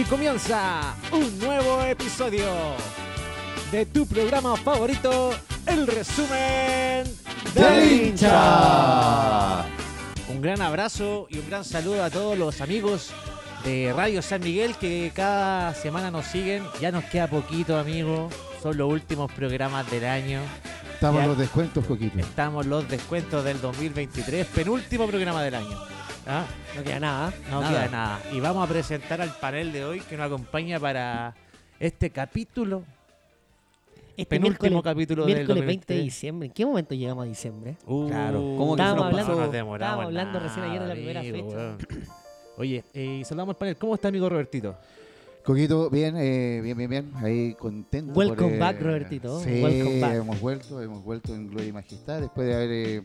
Y comienza un nuevo episodio de tu programa favorito, el resumen del hincha. Un gran abrazo y un gran saludo a todos los amigos de Radio San Miguel que cada semana nos siguen. Ya nos queda poquito, amigos. Son los últimos programas del año. Estamos Ya. los descuentos, Coquito. Estamos los descuentos del 2023, penúltimo programa del año. ¿Ah? No queda nada. No Nada. queda nada. Y vamos a presentar al panel de hoy que nos acompaña para este capítulo, Este penúltimo miércoles, capítulo del miércoles 20 de 2023. diciembre. ¿En qué momento llegamos a diciembre? Uh, Claro. ¿Cómo que se Estábamos nos hablando- pasó? nos demoramos estábamos hablando nada, recién ayer de la primera amigo, fecha. Oye, eh, y saludamos al panel. ¿Cómo está, amigo Robertito? Coquito, bien, eh, bien, bien, bien. Ahí contento. Welcome por, back, Robertito. Sí, Welcome back. hemos vuelto, hemos vuelto en Gloria y Majestad después de haber eh,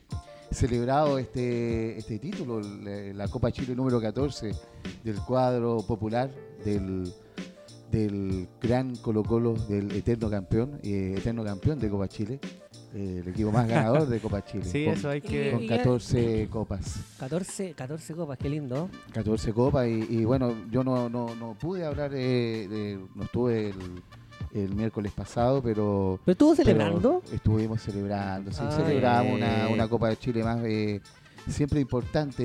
celebrado este, este título, la, la Copa Chile número 14 del cuadro popular del, del gran Colo Colo, del eterno campeón, eh, eterno campeón de Copa Chile, eh, el equipo más ganador de Copa Chile. Sí, con, eso hay que... con 14 copas. 14, 14 copas, qué lindo. 14 copas y, y bueno, yo no, no, no pude hablar, eh, de- no estuve el, el miércoles pasado, pero... ¿Pero estuvo pero celebrando? estuvimos celebrando, sí, Ah, celebramos bien. una, una Copa de Chile más. eh, siempre importante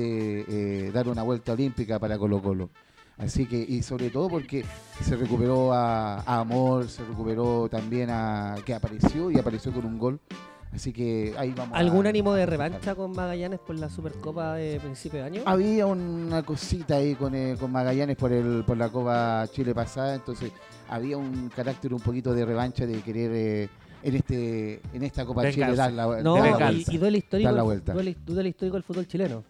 eh, dar una vuelta olímpica para Colo Colo. Así que, y sobre todo porque se recuperó a, a Amor, se recuperó también a que apareció y apareció con un gol. Así que ahí vamos. ¿Algún a- ánimo de revancha con Magallanes por la Supercopa de principio de año? Había una cosita ahí con, eh, con Magallanes por el por la Copa Chile pasada, entonces había un carácter un poquito de revancha de querer eh, en este en esta Copa. Chile dar la, no, dar la venganza. y, vuelta. y duele histórico, Dar la el- vuelta. duele, duele histórico del fútbol chileno.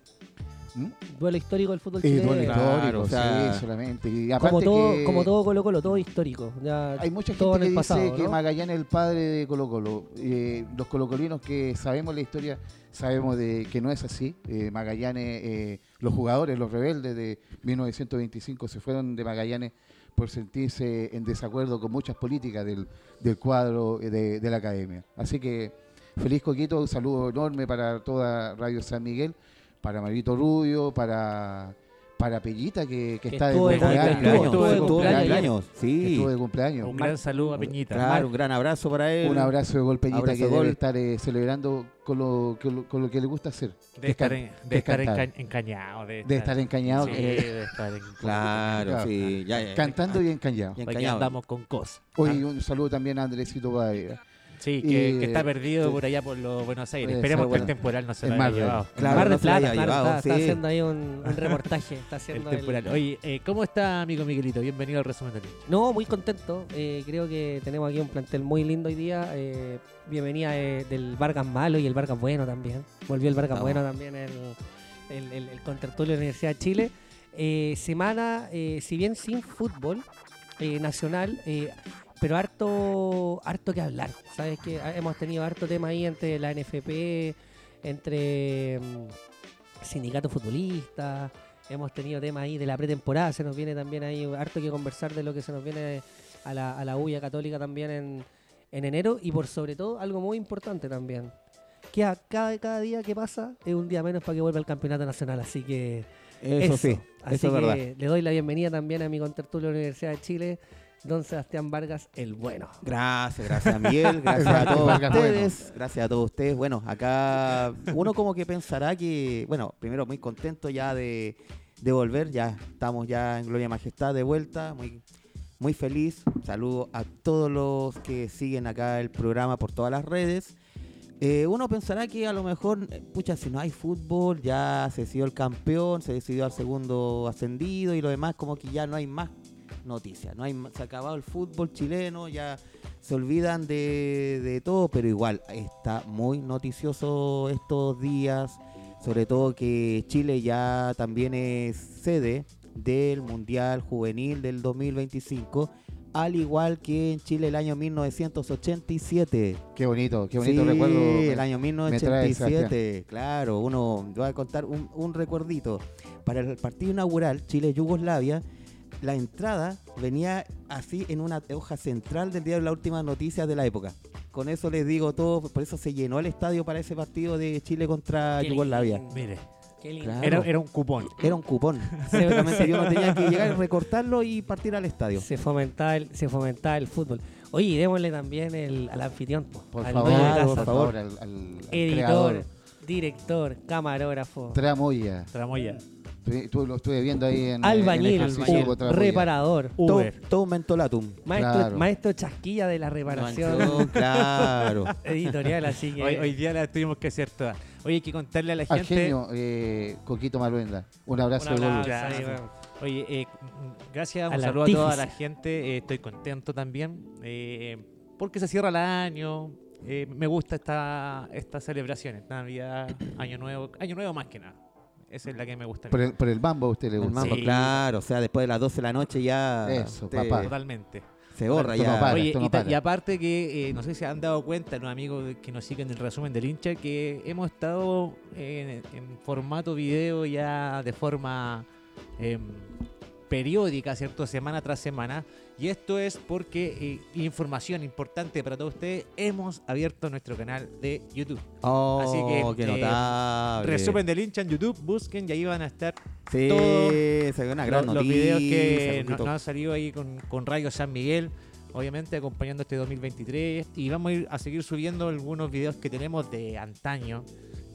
¿Mm? Duele histórico del fútbol Eh, chileno. duele Claro, histórico, o sea, sí, solamente. Y aparte como todo, que como todo Colo Colo, todo histórico. Ya hay mucha todo gente en que el dice pasado, que ¿no? Magallanes es el padre de Colo Colo. Eh, los colocolinos que sabemos la historia sabemos de que no es así. Eh, Magallanes, eh, los jugadores, los rebeldes de 1925 se fueron de Magallanes por sentirse en desacuerdo con muchas políticas del, del cuadro eh, de, de la academia. Así que feliz Coquito, un saludo enorme para toda Radio San Miguel, para Marito Rubio, para, para Pellita que, que Que está de cumpleaños. Estuvo de cumpleaños. Sí. estuvo de cumpleaños. Un gran saludo a Peñita. Claro, un gran abrazo para él. Un abrazo de gol Peñita Abrazo que de debe estar eh, celebrando con lo, con, lo, con lo que le gusta hacer. De que estar, en- de enca- encañado. De, De estar encañado, Sí, eh, de estar en- Claro, Claro. sí. Ya, ya. cantando y encañado. Y Aquí encañado. andamos con cosas. Hoy un saludo también a Andresito Badera. Sí, que, Y, que está perdido por allá por los Buenos Aires. Esperemos que el temporal no se lo haya llevado. Claro, Mar Plata, está, haciendo ahí un, un reportaje. Está El haciendo el- temporal. Oye, eh, ¿cómo está, amigo Miguelito? Bienvenido al resumen del hincha. No, muy contento. Eh, creo que tenemos aquí un plantel muy lindo hoy día. Eh, bienvenida eh, del Vargas Malo y el Vargas Bueno también. Volvió el Vargas No. Bueno también, el, el, el, el contertulio de la Universidad de Chile. Eh, semana, eh, si bien sin fútbol eh, nacional, pero harto, harto que hablar. Sabes que hemos tenido harto tema ahí entre la NFP, entre mm, sindicatos futbolistas. Hemos tenido temas ahí de la pretemporada, se nos viene también ahí harto que conversar de lo que se nos viene a la, a la UIA Católica también en, en enero y por sobre todo algo muy importante también, que a cada, cada día que pasa es un día menos para que vuelva el campeonato nacional, así que Eso, sí, así eso es que verdad. le doy la bienvenida también a mi contertulio de la Universidad de Chile, don Sebastián Vargas, el bueno. Gracias, gracias Miguel, gracias a todos Vargas ustedes, gracias a todos ustedes. Bueno, acá uno como que pensará que, bueno, primero muy contento ya de, de volver, ya estamos ya en Gloria y Majestad de vuelta, muy, muy feliz. Saludo a todos los que siguen acá el programa por todas las redes. Eh, uno pensará que a lo mejor, pucha, si no hay fútbol, ya se decidió el campeón, se decidió al segundo ascendido y lo demás, como que ya no hay más noticias. No hay, se ha acabado el fútbol chileno, ya se olvidan de, de todo, pero igual está muy noticioso estos días, sobre todo que Chile ya también es sede del Mundial Juvenil del 2025, al igual que en Chile el año 1987. Qué bonito, qué bonito Sí, recuerdo. el año trae 1987, claro, uno, voy a contar un, un recuerdito. Para el partido inaugural Chile-Yugoslavia, la entrada venía así en una hoja central del diario La Última Noticias de la época. Con eso les digo todo, por eso se llenó el estadio para ese partido de Chile contra Yugoslavia. Mire, Qué lindo. Claro. Era, era un cupón. Era un cupón. Yo no tenía que llegar, recortarlo y partir al estadio. Se fomentaba el, se fomentaba el fútbol. Oye, y démosle también el, al anfitrión, po, Por al favor, de casa. por favor. favor, al, al- al editor, creador. director, camarógrafo, Tramoya. Tramoya. Tú lo estuve viendo ahí en albañil, en albañil, reparador, Todo, Uber. todo un mentolatum. maestro, Claro. maestro chasquilla de la reparación Manchón, claro. editorial, así que Hoy, hoy día la tuvimos que hacer todas. Oye, hay que contarle a la Al gente. genio, eh, Coquito Maruenda. Un abrazo un de ahí, bueno. Oye, eh, gracias, un Al saludo a toda artífice. la gente. eh, estoy contento también eh, porque se cierra el año. eh, me gusta esta, estas celebraciones, Navidad, Año Nuevo, Año Nuevo más que nada. Esa es la que me gusta. Por el, por el mambo a usted le El gusta. mambo, Sí. claro. O sea, después de las 12 de la noche ya Eso, te- papá. Totalmente. se borra no ya. para. Oye, no y, aparte que eh, no sé si se han dado cuenta, los amigos que nos siguen el resumen del hincha, que hemos estado en, en formato video ya de forma em, periódica, ¿cierto? Semana tras semana. Y esto es porque, eh, información importante para todos ustedes, hemos abierto nuestro canal de YouTube. Oh, Así que, qué eh. Resumen del hincha en YouTube, busquen y ahí van a estar Sí, todo se ve una gran los, los noticia. videos que un no- poquito- nos han salido ahí con, con Radio San Miguel, obviamente acompañando este 2023. Y vamos a ir a seguir subiendo algunos videos que tenemos de antaño,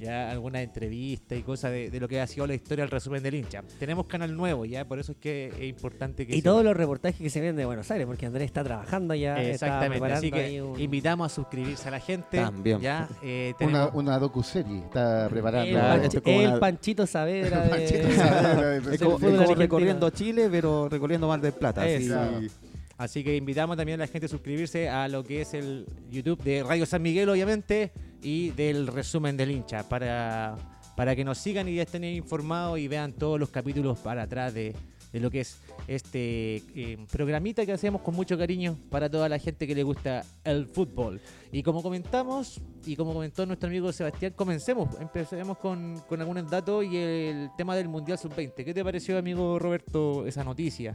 ya algunas entrevistas y cosas de, de lo que ha sido la historia del resumen del hincha. Tenemos canal nuevo, ya por eso es que es importante que y se- todos los reportajes que se vienen de Buenos Aires, porque Andrés está trabajando ya, Exactamente, así que un- invitamos a suscribirse a la gente. También. Ya, eh, Una, tenemos- una docuserie está preparando. el, Claro, esto como el una- Panchito Saavedra de- Panchito Saavedra de- Es como, es recorriendo Chile, pero recorriendo Mar del Plata. así. Eso. Así que invitamos también a la gente a suscribirse a lo que es el YouTube de Radio San Miguel, obviamente, y del resumen del hincha, para, para que nos sigan y estén informados y vean todos los capítulos para atrás de, de lo que es este eh, programita que hacemos con mucho cariño para toda la gente que le gusta el fútbol. Y como comentamos, y como comentó nuestro amigo Sebastián, comencemos, empecemos con, con algunos datos y el tema del Mundial Sub-20. ¿Qué te pareció, amigo Roberto, esa noticia?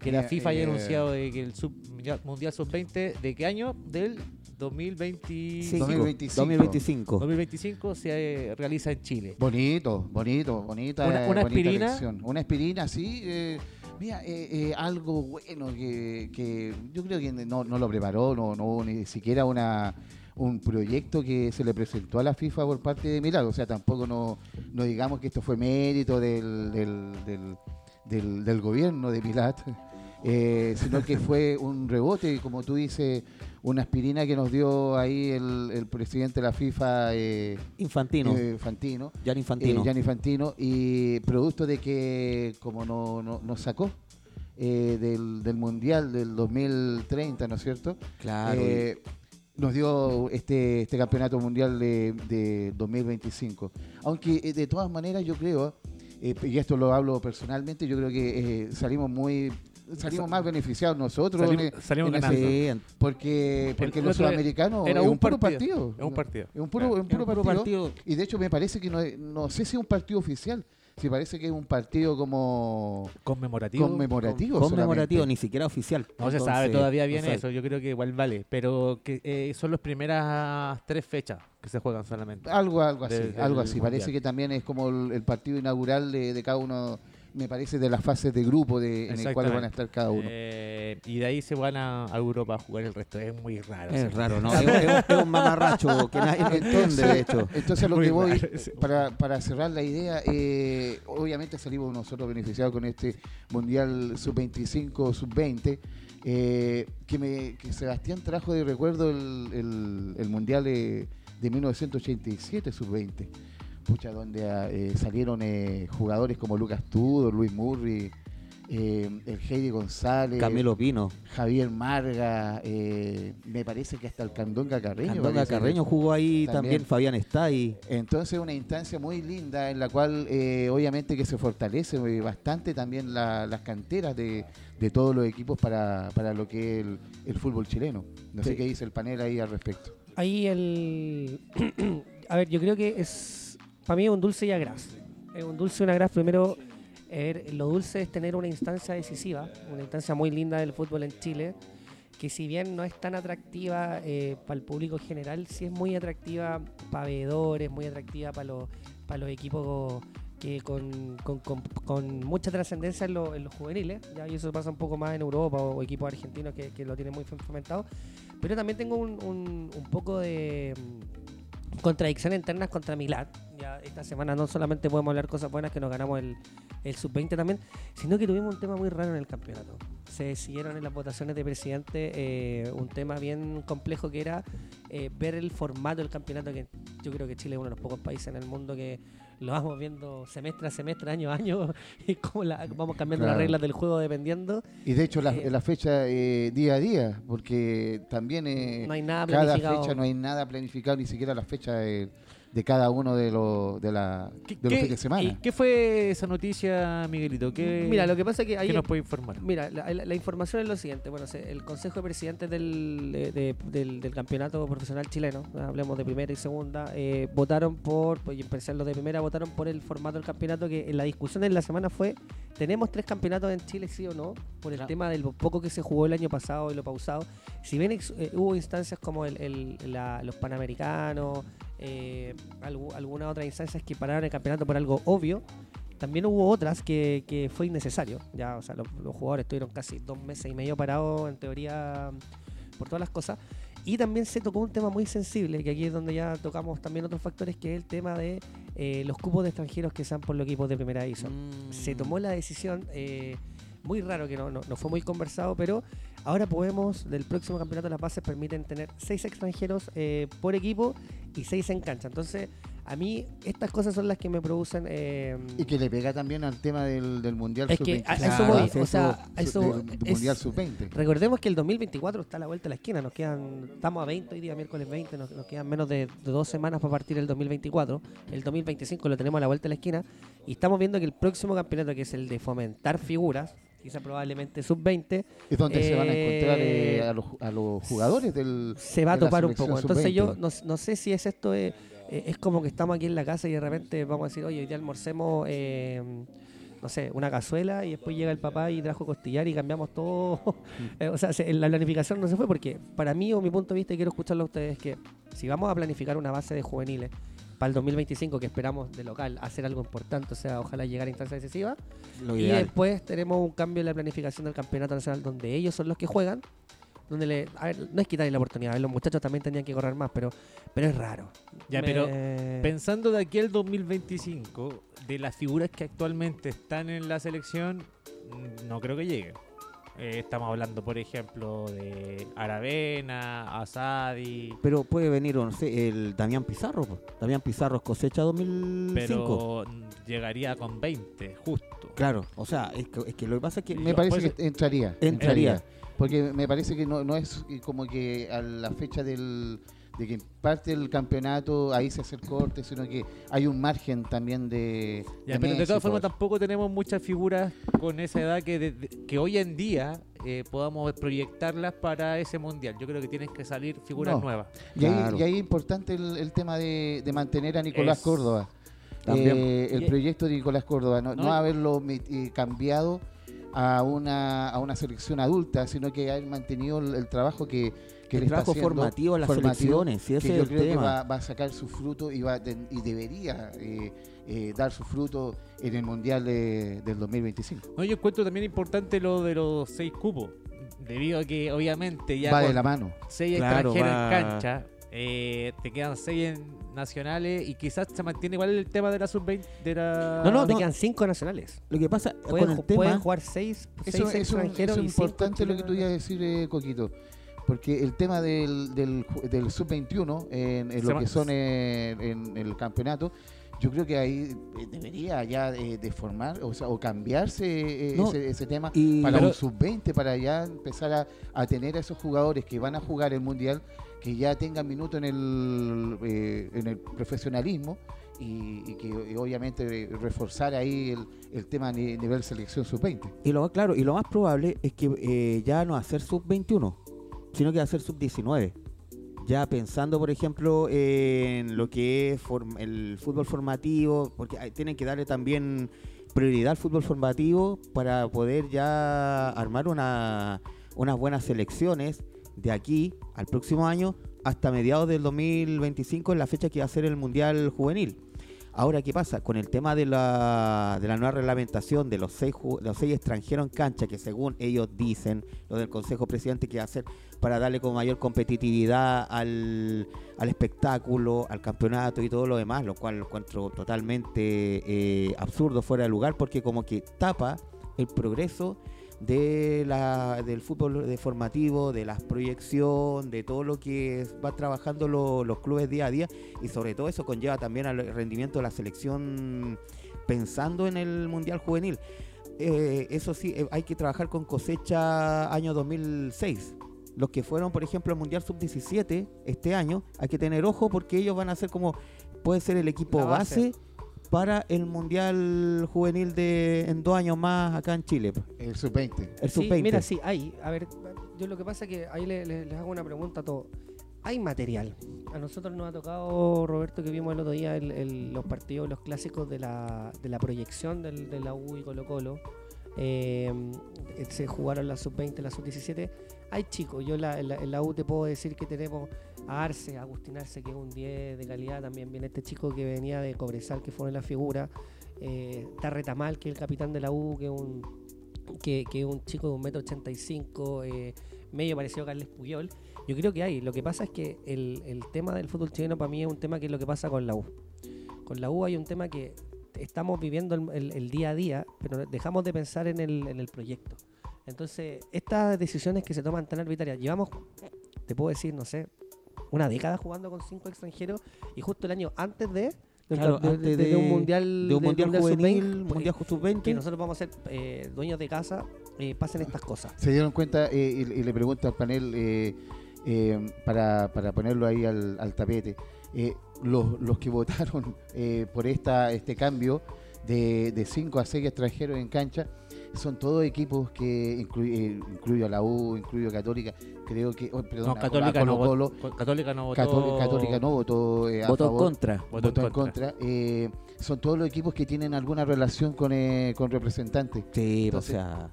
Que la FIFA haya eh, anunciado de que el sub, mundial, mundial Sub-20, ¿de qué año? Del 2025. 2025. 2025. 2025 se eh, realiza en Chile. Bonito, bonito, bonita. Una- una bonita aspirina. elección. Una aspirina, sí. eh, mira, eh, eh, algo bueno que, que yo creo que no, no lo preparó, no, no ni siquiera una un proyecto que se le presentó a la FIFA por parte de Milagro. O sea, tampoco no, no digamos que esto fue mérito del, del, del, del- del gobierno de Pilat, eh, sino que fue un rebote, como tú dices, una aspirina que nos dio ahí el, el presidente de la FIFA, eh, Infantino. eh, Fantino. Infantino. Eh, Infantino, y producto de que como no, no, nos sacó eh, del, del Mundial del 2030, ¿no es cierto? claro. Eh, nos dio este, este campeonato mundial de, de 2025. Aunque de todas maneras yo creo, eh, y esto lo hablo personalmente, yo creo que eh, salimos muy salimos más beneficiados nosotros Salimos- en- salimos en ese- ganando. Porque porque El los otro sudamericanos era es un un puro partido, partido, es un partido. es un puro, un puro partido, y de hecho me parece que no, es- no sé si es un partido oficial, si parece que es un partido como Conmemorativo. conmemorativo. conmemorativo, solamente. ni siquiera oficial. No se sabe todavía bien no eso, yo creo que igual vale, pero que eh, son las primeras tres fechas que se juegan solamente. Algo, algo así, algo así. Parece que también es como el, el partido inaugural de, de cada uno, me parece, de las fases de grupo de, en el cual van a estar cada uno. Eh, y de ahí se van a, a Europa a jugar el resto, es muy raro. Es raro, ¿no? es, es- es un mamarracho que nadie entiende, de hecho. Entonces, lo Muy que voy, raro para, para cerrar la idea, eh, obviamente salimos nosotros beneficiados con este Mundial Sub-25, Sub-20, eh, que, me, que Sebastián trajo de recuerdo el, el- el Mundial de, de 1987, Sub-20. Pucha, donde eh, salieron eh, jugadores como Lucas Tudor, Luis Murri, eh, el Heidi González, Camilo Pino. Javier Marga, eh, me parece que hasta el Candonga Carreño. Candonga Carreño jugó ahí También. también, Fabián está ahí. entonces una instancia muy linda en la cual eh, obviamente que se fortalece bastante también la- las canteras de, de todos los equipos para, para lo que es el, el fútbol chileno. No sé qué dice el panel ahí al respecto. Ahí el... a ver, yo creo que es... Para mí es un dulce y a. Es un dulce y una gras. Primero, eh, lo dulce es tener una instancia decisiva, una instancia muy linda del fútbol en Chile, que si bien no es tan atractiva para el público general, sí es muy atractiva para veedores, muy atractiva para los, para los equipos que con, con- con- con mucha trascendencia en, lo- en los juveniles, ya, y eso pasa un poco más en Europa o, equipos argentinos que, que lo tienen muy fomentado. Pero también tengo un- un poco de contradicción internas contra Milán. Ya esta semana no solamente podemos hablar cosas buenas que nos ganamos el, el sub-20 también, sino que tuvimos un tema muy raro en el campeonato. Se siguieron en las votaciones de presidente eh, un tema bien complejo que era eh, ver el formato del campeonato, que yo creo que Chile es uno de los pocos países en el mundo que lo vamos viendo semestre a semestre, año a año, y cómo la- vamos cambiando las reglas del juego dependiendo. Y de hecho la, Eh, la fecha eh, día a día, porque también eh, No hay nada cada fecha no hay nada planificado, ni siquiera la fecha de cada uno de los de, la, ¿Qué, de los fines de semana. y qué fue esa noticia, Miguelito? ¿Qué, Mira, lo que pasa es que qué ahí nos puede informar? Mira, la, la- la información es lo siguiente. Bueno, se- el Consejo de Presidentes del, de- de- del, del Campeonato Profesional Chileno, hablemos de primera y segunda, eh, votaron por, pues, y en especial los de primera, votaron por el formato del campeonato que en la discusión en la semana fue, ¿tenemos tres campeonatos en Chile, sí o no? Por el Claro. tema del poco que se jugó el año pasado y lo pausado. Si bien eh, hubo instancias como el, el- la- los Panamericanos, eh, algu- algunas otras instancias que pararon el campeonato por algo obvio, también hubo otras que, que fue innecesario. Ya, o sea, los, los jugadores estuvieron casi dos meses y medio parados, en teoría, por todas las cosas. Y también se tocó un tema muy sensible, que aquí es donde ya tocamos también otros factores, que es el tema de eh, los cupos de extranjeros que sean por los equipos de primera división. Mm. Se tomó la decisión, eh, muy raro que no, no, no fue muy conversado, pero ahora podemos, del próximo campeonato, las bases permiten tener seis extranjeros eh, por equipo y seis en cancha. Entonces, a mí estas cosas son las que me producen... eh, Y que le pega también al tema del, del Mundial Es que Sub-20. a- a eso voy, o sea, eso, a eso del- del es- Mundial Sub-20. Recordemos que el 2024 está a la vuelta de la esquina, nos quedan, estamos a 20 hoy día, miércoles 20, nos, nos quedan menos de, de dos semanas para partir el 2024, el 2025 lo tenemos a la vuelta de la esquina y estamos viendo que el próximo campeonato, que es el de fomentar figuras, quizá probablemente sub-20, Es donde se van a encontrar Eh, eh, a, los, a los jugadores del... se va a de topar un poco. Entonces yo sub-20. no, no sé si es esto, eh, eh, es como que estamos aquí en la casa y de repente vamos a decir, oye, hoy día almorcemos, eh, no sé, una cazuela y después llega el papá y trajo costillar y cambiamos todo. Eh, o sea, se- la planificación no se fue porque para mí o mi punto de vista, y quiero escucharlo a ustedes, que si vamos a planificar una base de juveniles para el 2025 que esperamos de local hacer algo importante, o sea, ojalá llegar a instancia decisiva, Lo y ideal. después tenemos un cambio en la planificación del campeonato nacional donde ellos son los que juegan. Donde le, a ver, no es quitarle la oportunidad, a ver, los muchachos también tenían que correr más, pero, pero es raro. Ya, Me- pero Pensando de aquí al 2025, de las figuras que actualmente están en la selección, no creo que lleguen. Eh, estamos hablando, por ejemplo, de Aravena, Asadi, Pero puede venir, no sé, el Damián Pizarro. Damián Pizarro es cosecha 2005. pero llegaría con 20, justo. Claro, o sea, es que, es que lo que pasa es que... Me Yo- parece pues, que entraría, Entraría. Porque me parece que no, no es como que a la fecha del, de que parte el campeonato ahí se hace el corte, sino que hay un margen también de... Ya, de pero de todas formas tampoco tenemos muchas figuras con esa edad que, de- que hoy en día eh, podamos proyectarlas para ese mundial. Yo creo que tienen que salir figuras No. nuevas. Y ahí, Claro. y ahí es importante el, el tema de, de mantener a Nicolás Es- Córdoba. También. Eh, el Y- proyecto de Nicolás Córdoba, no, No, haberlo eh, cambiado a una, a una selección adulta, sino que haber mantenido el, el trabajo que, que el trabajo formativo en las formativo, selecciones, si ese que es yo el creo que tema. va, va a sacar su fruto y, va y debería eh, eh, dar su fruto en el Mundial de- del 2025. No, yo encuentro también importante lo de los seis cupos. Debido a que obviamente ya va de la mano. seis Claro, extranjeros va- en cancha, eh, te quedan seis en nacionales y quizás se mantiene igual el tema de la sub-20. De la... No, no, te no. quedan cinco nacionales. Lo que pasa Pueden, con el tema... pueden jugar seis, Eso, seis eso- extranjeros eso y es cinco importante lo que tú ibas a decir, eh, Coquito. Porque el tema del, del, del sub-21 en, en lo que son eh, en el campeonato, yo creo que ahí eh, debería ya eh, de formar o, sea, o cambiarse eh, No, ese, ese tema y- para pero- un sub-20, para ya empezar a, a tener a esos jugadores que van a jugar el mundial, que ya tengan minuto en el, eh, en el profesionalismo y, y que obviamente reforzar ahí el, el tema a ni- nivel selección sub-20. Y lo, claro, y lo más probable es que eh, ya no ser sub-21, sino que va a ser sub-19. Ya pensando, por ejemplo, en lo que es el fútbol formativo, porque tienen que darle también prioridad al fútbol formativo para poder ya armar una, unas buenas selecciones de aquí al próximo año hasta mediados del 2025, en la fecha que va a ser el Mundial Juvenil. Ahora, ¿qué pasa? Con el tema de la, de la nueva reglamentación de los seis, los seis extranjeros en cancha, que según ellos dicen, lo del Consejo Presidente, que hacer para darle con mayor competitividad al, al espectáculo, al campeonato y todo lo demás, lo cual lo encuentro totalmente eh, absurdo, fuera de lugar, porque como que tapa el progreso de la, del fútbol de formativo, de la proyección, de todo lo que va trabajando lo- los clubes día a día y sobre todo eso conlleva también al rendimiento de la selección pensando en el Mundial Juvenil. Eh, eso sí, eh, hay que trabajar con cosecha año 2006. Los que fueron, por ejemplo, al Mundial Sub-17 este año, hay que tener ojo porque ellos van a ser como, puede ser el equipo base para el Mundial Juvenil de en dos años más acá en Chile. El sub-20. El Sí, Sub-20. mira, sí, hay. A ver, yo lo que pasa es que ahí le- le- les hago una pregunta a todos. Hay material. A nosotros nos ha tocado, Roberto, que vimos el otro día el- el- los partidos, los clásicos de la, de la proyección del, de la U y Colo Colo. Eh, se jugaron la sub-20, la sub-17. Hay chicos, yo la, en la- U te puedo decir que tenemos a Arce, a Agustín Arce, que es un 10 de calidad. También viene este chico que venía de Cobresal, que fue en la figura. Eh, está Retamal, que es el capitán de la U, que es un que, es un chico de un metro ochenta y cinco, eh, medio parecido a Carles Puyol. Yo creo que hay. Lo que pasa es que el, el tema del fútbol chileno para mí es un tema que es lo que pasa con la U. Con la U hay un tema que estamos viviendo el, el- el día a día, pero dejamos de pensar en el, en el proyecto. Entonces, estas decisiones que se toman tan arbitrarias, llevamos, te puedo decir, no sé, una década jugando con cinco extranjeros y justo el año antes de, de, Claro, de- antes de- de un mundial de un mundial Sub-20, juvenil, pues, mundial sub-20. que nosotros vamos a ser eh, dueños de casa, eh, pasen estas cosas. Se dieron cuenta eh, y, y le pregunto al panel eh, eh, para, para ponerlo ahí al, al tapete. eh, los, los que votaron eh, por esta este cambio de 5 a 6 extranjeros en cancha son todos equipos que incluye, eh, incluyo a la U, incluyo a Católica, creo que, oh, perdón, No, a- Católica no, votó, Católica no votó. Cató- Católica no votó eh, a Votó en favor. contra. Votó en votó en contra. contra. eh, son todos los equipos que tienen alguna relación con, eh, con representantes. Sí, Entonces, o sea,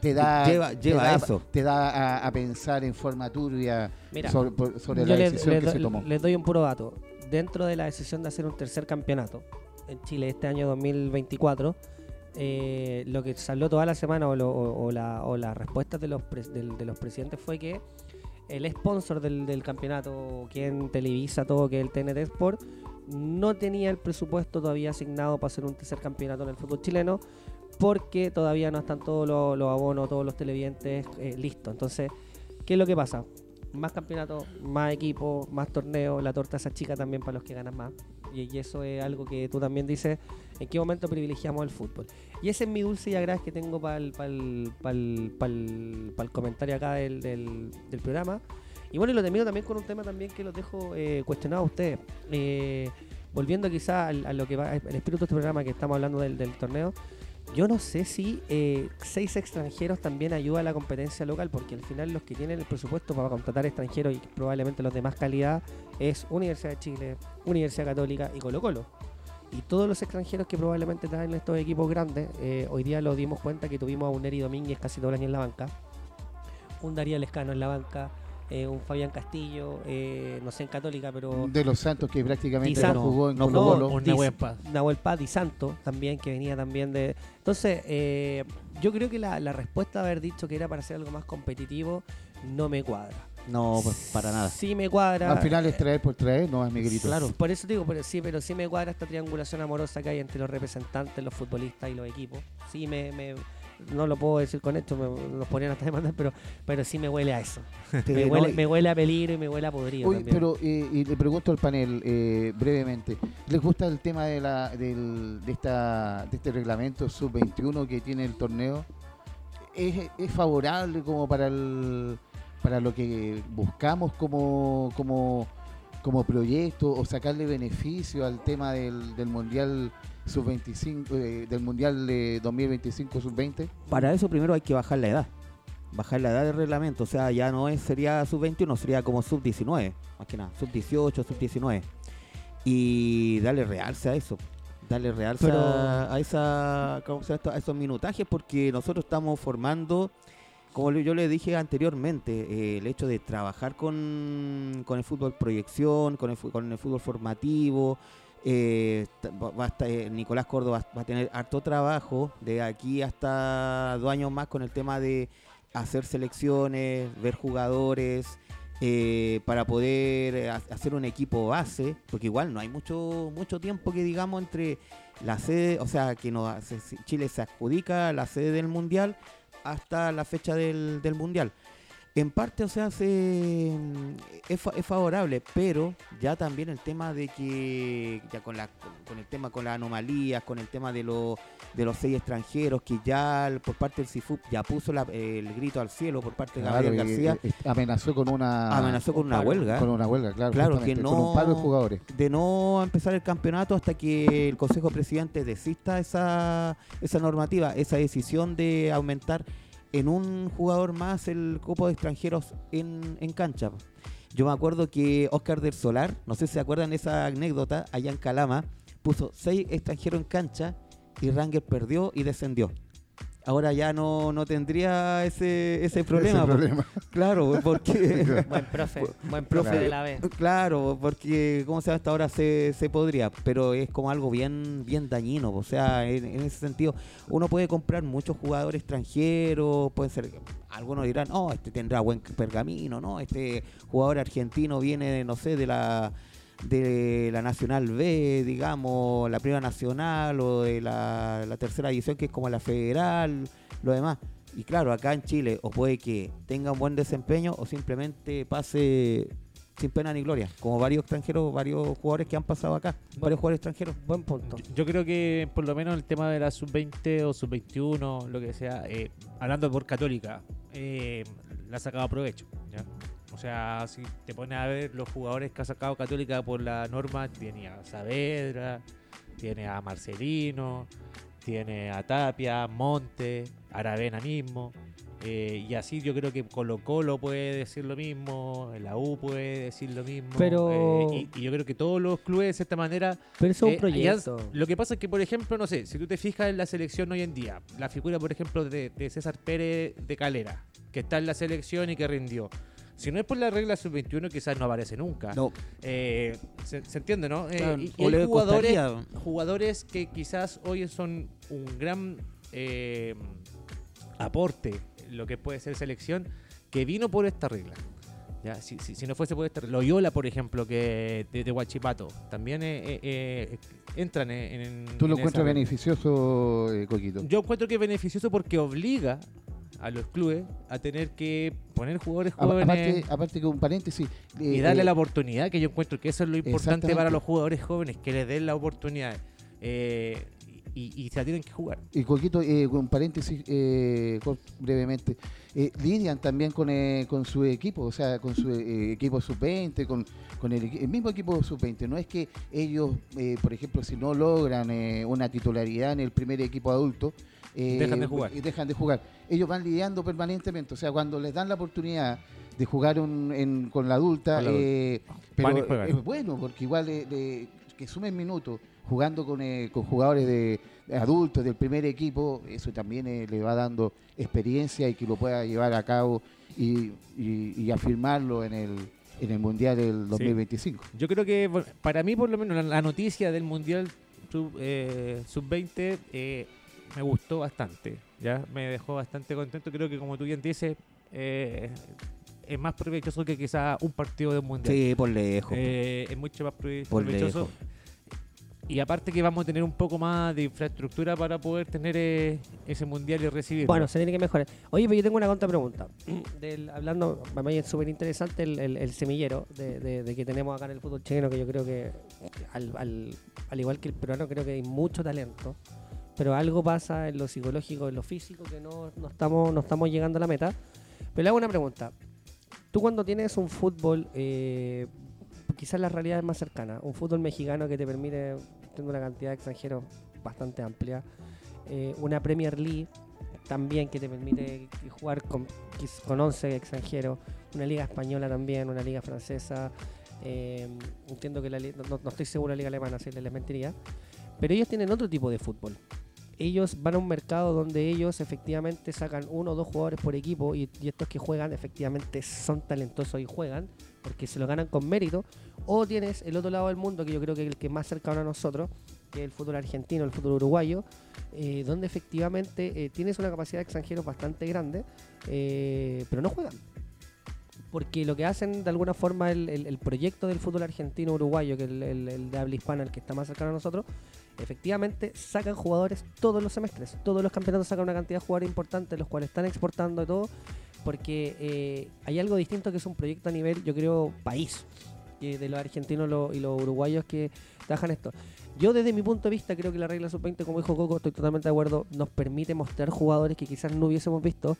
Te da, Lleva- te lleva da- eso. Te da a, a pensar en forma turbia Mira, sobre, la decisión les que do- se tomó. les doy un puro dato. Dentro de la decisión de hacer un tercer campeonato en Chile este año 2024, eh, lo que se habló toda la semana o, las respuestas de los, pres- del- de los presidentes fue que el sponsor del, campeonato, quien televisa todo, que es el TNT Sport, no tenía el presupuesto todavía asignado para hacer un tercer campeonato en el fútbol chileno porque todavía no están todos los, abonos, todos los televidentes eh, listos. Entonces, ¿qué es lo que pasa? Más campeonatos, más equipos, más torneos, la torta esa chica también para los que ganan más. Y eso es algo que tú también dices, ¿en qué momento privilegiamos el fútbol? Y ese es mi dulce y agradez que tengo para el, comentario acá del, del- programa. Y bueno, y lo termino también con un tema también que los dejo eh, cuestionado a ustedes. Eh, volviendo quizá al- a lo que va, el espíritu de este programa que estamos hablando del, del torneo, yo no sé si eh, seis extranjeros también ayuda a la competencia local, porque al final los que tienen el presupuesto para contratar extranjeros y probablemente los de más calidad es Universidad de Chile, Universidad Católica y Colo Colo. Y todos los extranjeros que probablemente traen estos equipos grandes, eh, hoy día lo dimos cuenta que tuvimos a un Neri Domínguez casi todo el año en la banca, un Darío Lescano en la banca, eh, un Fabián Castillo, eh, no sé en Católica, pero De los Santos que prácticamente no jugó en No Colo jugó. Colo. Dice- Nahuel Paz. Nahuel Paz y Santo también, que venía también de... Entonces, eh, yo creo que la, la respuesta de haber dicho que era para hacer algo más competitivo no me cuadra. No, pues, para nada. Sí me cuadra. Al final es traer por traer, no es Miguelito. Claro, por eso digo, pero sí, pero sí me cuadra esta triangulación amorosa que hay entre los representantes, los futbolistas y los equipos. Sí me, me- no lo puedo decir con esto, me, nos ponían hasta demandar, pero, pero sí me huele a eso. Me huele, y- me huele a peligro y me huele a podrido también. pero eh, y le pregunto al panel eh, brevemente, ¿les gusta el tema de la del, de esta de este reglamento sub 21 que tiene el torneo? ¿Es, es favorable como para el para lo que buscamos como como como proyecto o sacarle beneficio al tema del, del mundial sub 25 eh, del mundial de 2025 sub 20? Para eso primero hay que bajar la edad. Bajar la edad del reglamento. O sea, ya no es sería sub-21, sería como sub-19. Más que nada, sub-18, sub-19. Y darle realce a eso. Darle realce Pero- a, a esa, ¿cómo se llama esto? a esos minutajes porque nosotros estamos formando, como yo le dije anteriormente, eh, el hecho de trabajar con, con el fútbol proyección, con el, fútbol formativo, Eh, eh, Nicolás Córdoba va a tener harto trabajo de aquí hasta dos años más con el tema de hacer selecciones, ver jugadores, para poder ha- hacer un equipo base, porque igual no hay mucho mucho tiempo que digamos entre la sede, o sea, que no hace- si Chile se adjudica la sede del mundial hasta la fecha del, del mundial. En parte, o sea, se, es, fa- es favorable, pero ya también el tema de que, ya con, la, con, con el tema con las anomalías, con el tema de, los de los seis extranjeros, que ya por parte del CIFUP ya puso la- el grito al cielo por parte de Gabriel García, amenazó con una amenazó con una paro, huelga. con una huelga, claro, Claro, que con un paro de no- jugadores. de no empezar el campeonato hasta que el Consejo Presidente desista esa, esa normativa, esa decisión de aumentar en un jugador más el cupo de extranjeros en, en cancha. Yo me acuerdo que Oscar del Solar, no sé si se acuerdan esa anécdota, allá en Calama, puso seis extranjeros en cancha y Ranger perdió y descendió. Ahora ya no, no tendría ese, ese problema. Ese por- problema. Claro, porque Buen profe, buen Profe, profe de la B. Claro, porque como se hasta ahora se, se podría, pero es como algo bien bien dañino, o sea, en, en ese sentido uno puede comprar muchos jugadores extranjeros, pueden ser algunos dirán, "Oh, este tendrá buen pergamino, no, este jugador argentino viene, no sé, de la de la Nacional B, digamos, la Primera Nacional o de la, la tercera división que es como la Federal, lo demás. Y claro, acá en Chile o puede que tenga un buen desempeño o simplemente pase sin pena ni gloria, como varios extranjeros, varios jugadores que han pasado acá, varios jugadores extranjeros. Buen punto. Yo, yo creo que por lo menos el tema de la sub-20 o sub-21, lo que sea, eh, hablando por Católica, eh, le ha sacado provecho. ¿ya? O sea, si te pones a ver los jugadores que ha sacado Católica por la norma, tiene a Saavedra, tiene a Marcelino, tiene a Tapia, Monte, Aravena mismo. eh, y así yo creo que Colo Colo puede decir lo mismo, la U puede decir lo mismo. Pero- eh, y, y yo creo que todos los clubes de esta manera Pero eso es eh, un proyecto. ya- lo que pasa es que, por ejemplo, no sé, si tú te fijas en la selección hoy en día, la figura, por ejemplo, de, de César Pérez de Calera, que está en la selección y que rindió. Si no es por la regla sub-21, quizás no aparece nunca. No, Eh, se, se entiende, ¿no? Eh, Claro, y, hay jugadores, costaría. jugadores que quizás hoy son un gran eh, aporte, lo que puede ser selección, que vino por esta regla. Ya, si, si, si no fuese por esta regla. Loyola, por ejemplo, que de, de Huachipato, también eh, eh, eh, entran en, en- ¿Tú lo en esa encuentras regla. beneficioso, eh, Coquito? Yo encuentro que es beneficioso porque obliga a los clubes a tener que poner jugadores jóvenes Aparte, aparte que un paréntesis. y eh, darle eh, la oportunidad, que yo encuentro que eso es lo importante para los jugadores jóvenes, que les den la oportunidad eh, y, y se la tienen que jugar. Y Coquito, eh, con paréntesis eh, brevemente, eh, lidian también con, eh, con su equipo, o sea, con su equipo sub-20, con, con el, el mismo equipo sub-20. No es que ellos, eh, por ejemplo, si no logran eh, una titularidad en el primer equipo adulto, eh, Dejan de jugar. y dejan de jugar. Ellos van lidiando permanentemente, o sea, cuando les dan la oportunidad de jugar un- en- con la adulta, la adulta. eh, y pero es bueno, porque igual eh, que sumen minutos jugando con, eh, con jugadores de, de adultos del primer equipo, eso también eh, le va dando experiencia y que lo pueda llevar a cabo y, y- y afirmarlo en el, en el Mundial del 2025. Yo creo que para mí, por lo menos, la, noticia del Mundial Sub, eh, Sub-20 eh, me gustó bastante. ya Me dejó bastante contento. Creo que, como tú bien dices, eh, es más provechoso que quizá un partido de un Mundial. Sí, por lejos. Eh, es mucho más provechoso. Y aparte que vamos a tener un poco más de infraestructura para poder tener eh, ese mundial y recibirlo. Bueno, se tiene que mejorar. Oye, pero yo tengo una contrapregunta. Del, hablando, para mí es súper interesante el, el- el semillero de, de- de que tenemos acá en el fútbol chileno, que yo creo que, al, al- al igual que el peruano, creo que hay mucho talento. Pero algo pasa en lo psicológico, en lo físico, que no, no estamos, no estamos llegando a la meta. Pero le hago una pregunta. Tú cuando tienes un fútbol, eh, quizás la realidad es más cercana, un fútbol mexicano que te permite tener una cantidad de extranjeros bastante amplia, eh, una Premier League también que te permite jugar con, con 11 extranjeros, una liga española también, una liga francesa, eh, entiendo que la no estoy seguro de la liga alemana, si les mentiría, pero ellos tienen otro tipo de fútbol. Ellos van a un mercado donde ellos efectivamente sacan uno o dos jugadores por equipo y, estos que juegan efectivamente son talentosos y juegan porque se lo ganan con mérito. O tienes el otro lado del mundo, que yo creo que es el que más cercano a nosotros, que es el fútbol argentino, el fútbol uruguayo, eh, donde efectivamente eh, tienes una capacidad de extranjeros bastante grande, eh, pero no juegan. Porque lo que hacen de alguna forma el, proyecto del fútbol argentino uruguayo, que es el- el de habla hispana, el que está más cercano a nosotros, efectivamente sacan jugadores todos los semestres. Todos los campeonatos sacan una cantidad de jugadores importantes, los cuales están exportando y todo, porque eh, hay algo distinto que es un proyecto a nivel, yo creo, país, de los argentinos y los uruguayos que trabajan esto. Yo desde mi punto de vista creo que la regla sub-20, como dijo Coco, estoy totalmente de acuerdo, nos permite mostrar jugadores que quizás no hubiésemos visto,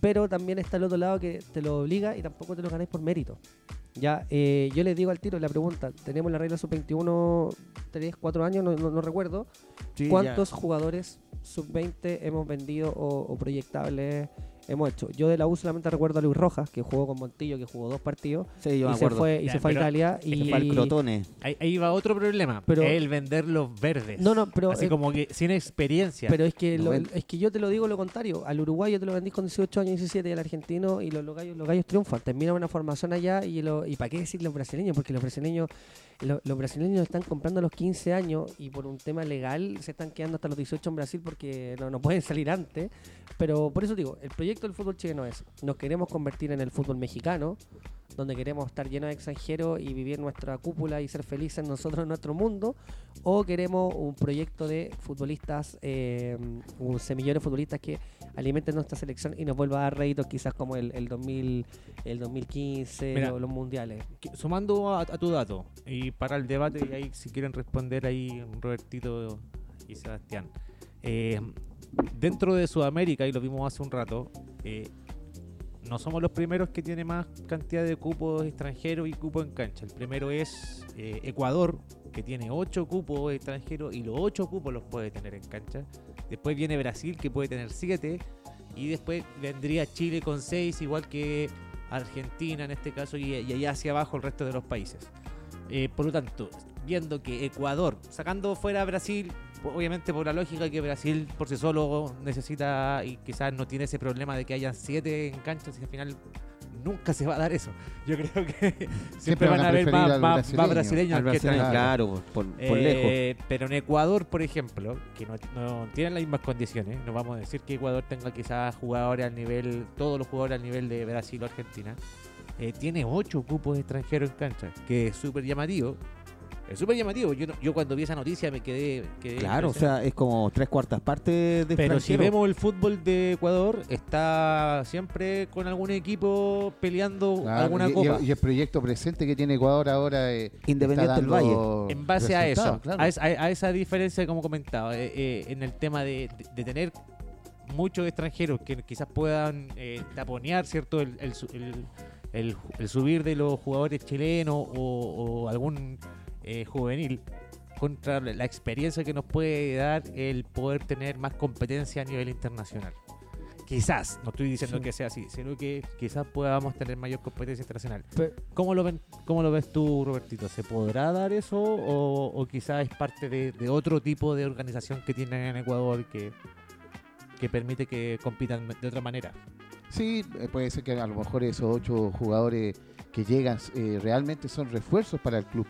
pero también está el otro lado que te lo obliga y tampoco te lo ganáis por mérito. Ya, eh, yo les digo al tiro la pregunta, tenemos la regla sub-21, 3, 4 años, no, no- no recuerdo, Sí, ¿Cuántos jugadores sub-20 hemos vendido o, o proyectables hemos hecho? Yo de la U solamente recuerdo a Luis Rojas, que jugó con Montillo, que jugó dos partidos sí, yo y me se fue, y Ya, se fue a Italia. Y fue al Crotone. Ahí, ahí va otro problema, Pero- el vender los verdes. No, no, pero, Así eh, como que sin experiencia. pero es que, No lo- es que yo te lo digo lo contrario. Al uruguayo te lo vendís con 18 años, 17, y al argentino y los, los gallos, los gallos triunfan. Terminan una formación allá y, lo, y para qué decir los brasileños, porque los brasileños lo- los brasileños están comprando a los 15 años y por un tema legal se están quedando hasta los 18 en Brasil porque no, no pueden salir antes. Pero por eso digo, el proyecto del fútbol chileno es, nos queremos convertir en el fútbol mexicano, donde queremos estar llenos de extranjeros y vivir nuestra cúpula y ser felices nosotros en nuestro mundo, o queremos un proyecto de futbolistas, eh, un semillero de futbolistas que alimenten nuestra selección y nos vuelva a dar réditos quizás como el, el 2000, el 2015 Mira, o los mundiales. Sumando a, a tu dato y para el debate, y ahí si quieren responder ahí Robertito y Sebastián. Eh, dentro de Sudamérica, y lo vimos hace un rato, eh, no somos los primeros que tiene más cantidad de cupos extranjeros y cupos en cancha. El primero es eh, Ecuador, que tiene 8 cupos extranjeros y los 8 cupos los puede tener en cancha. Después viene Brasil, que puede tener 7. Y después vendría Chile con 6, igual que Argentina en este caso, y, allá hacia abajo el resto de los países. Eh, por lo tanto, viendo que Ecuador, sacando fuera Brasil, obviamente por la lógica que Brasil por sí solo necesita y quizás no tiene ese problema de que hayan siete en canchas y al final nunca se va a dar eso. Yo creo que siempre, van, a haber más, más- más brasileño. brasileños que brasileño, extranjeros. claro, por, por lejos. Eh, Pero en Ecuador, por ejemplo, que no, no tienen las mismas condiciones, no vamos a decir que Ecuador tenga quizás jugadores al nivel, todos los jugadores al nivel de Brasil o Argentina, eh, tiene ocho cupos extranjeros en cancha, que es súper llamativo. Es súper llamativo. Yo, no- yo cuando vi esa noticia me quedé. quedé Claro, o sea, es como tres cuartas partes de Pero si vemos el fútbol de Ecuador, está siempre con algún equipo peleando Claro, alguna y, copa. y el proyecto presente que tiene Ecuador ahora eh, Independiente está del dando En base a eso, claro. a, esa, a esa diferencia, como comentaba, eh, eh, en el tema de, de- de tener muchos extranjeros que quizás puedan eh, taponear, ¿cierto? El, el su- el- el- el subir de los jugadores chilenos o, o algún eh, juvenil contra la experiencia que nos puede dar el poder tener más competencia a nivel internacional. Quizás, no estoy diciendo Sí. que sea así, sino que quizás podamos tener mayor competencia internacional. ¿Cómo lo, ven, ¿Cómo lo ves tú, Robertito? ¿Se podrá dar eso o, o quizás es parte de, de otro tipo de organización que tienen en Ecuador que, que permite que compitan de otra manera? Sí, eh, puede ser que a lo mejor esos ocho jugadores que llegan eh, realmente son refuerzos para el club.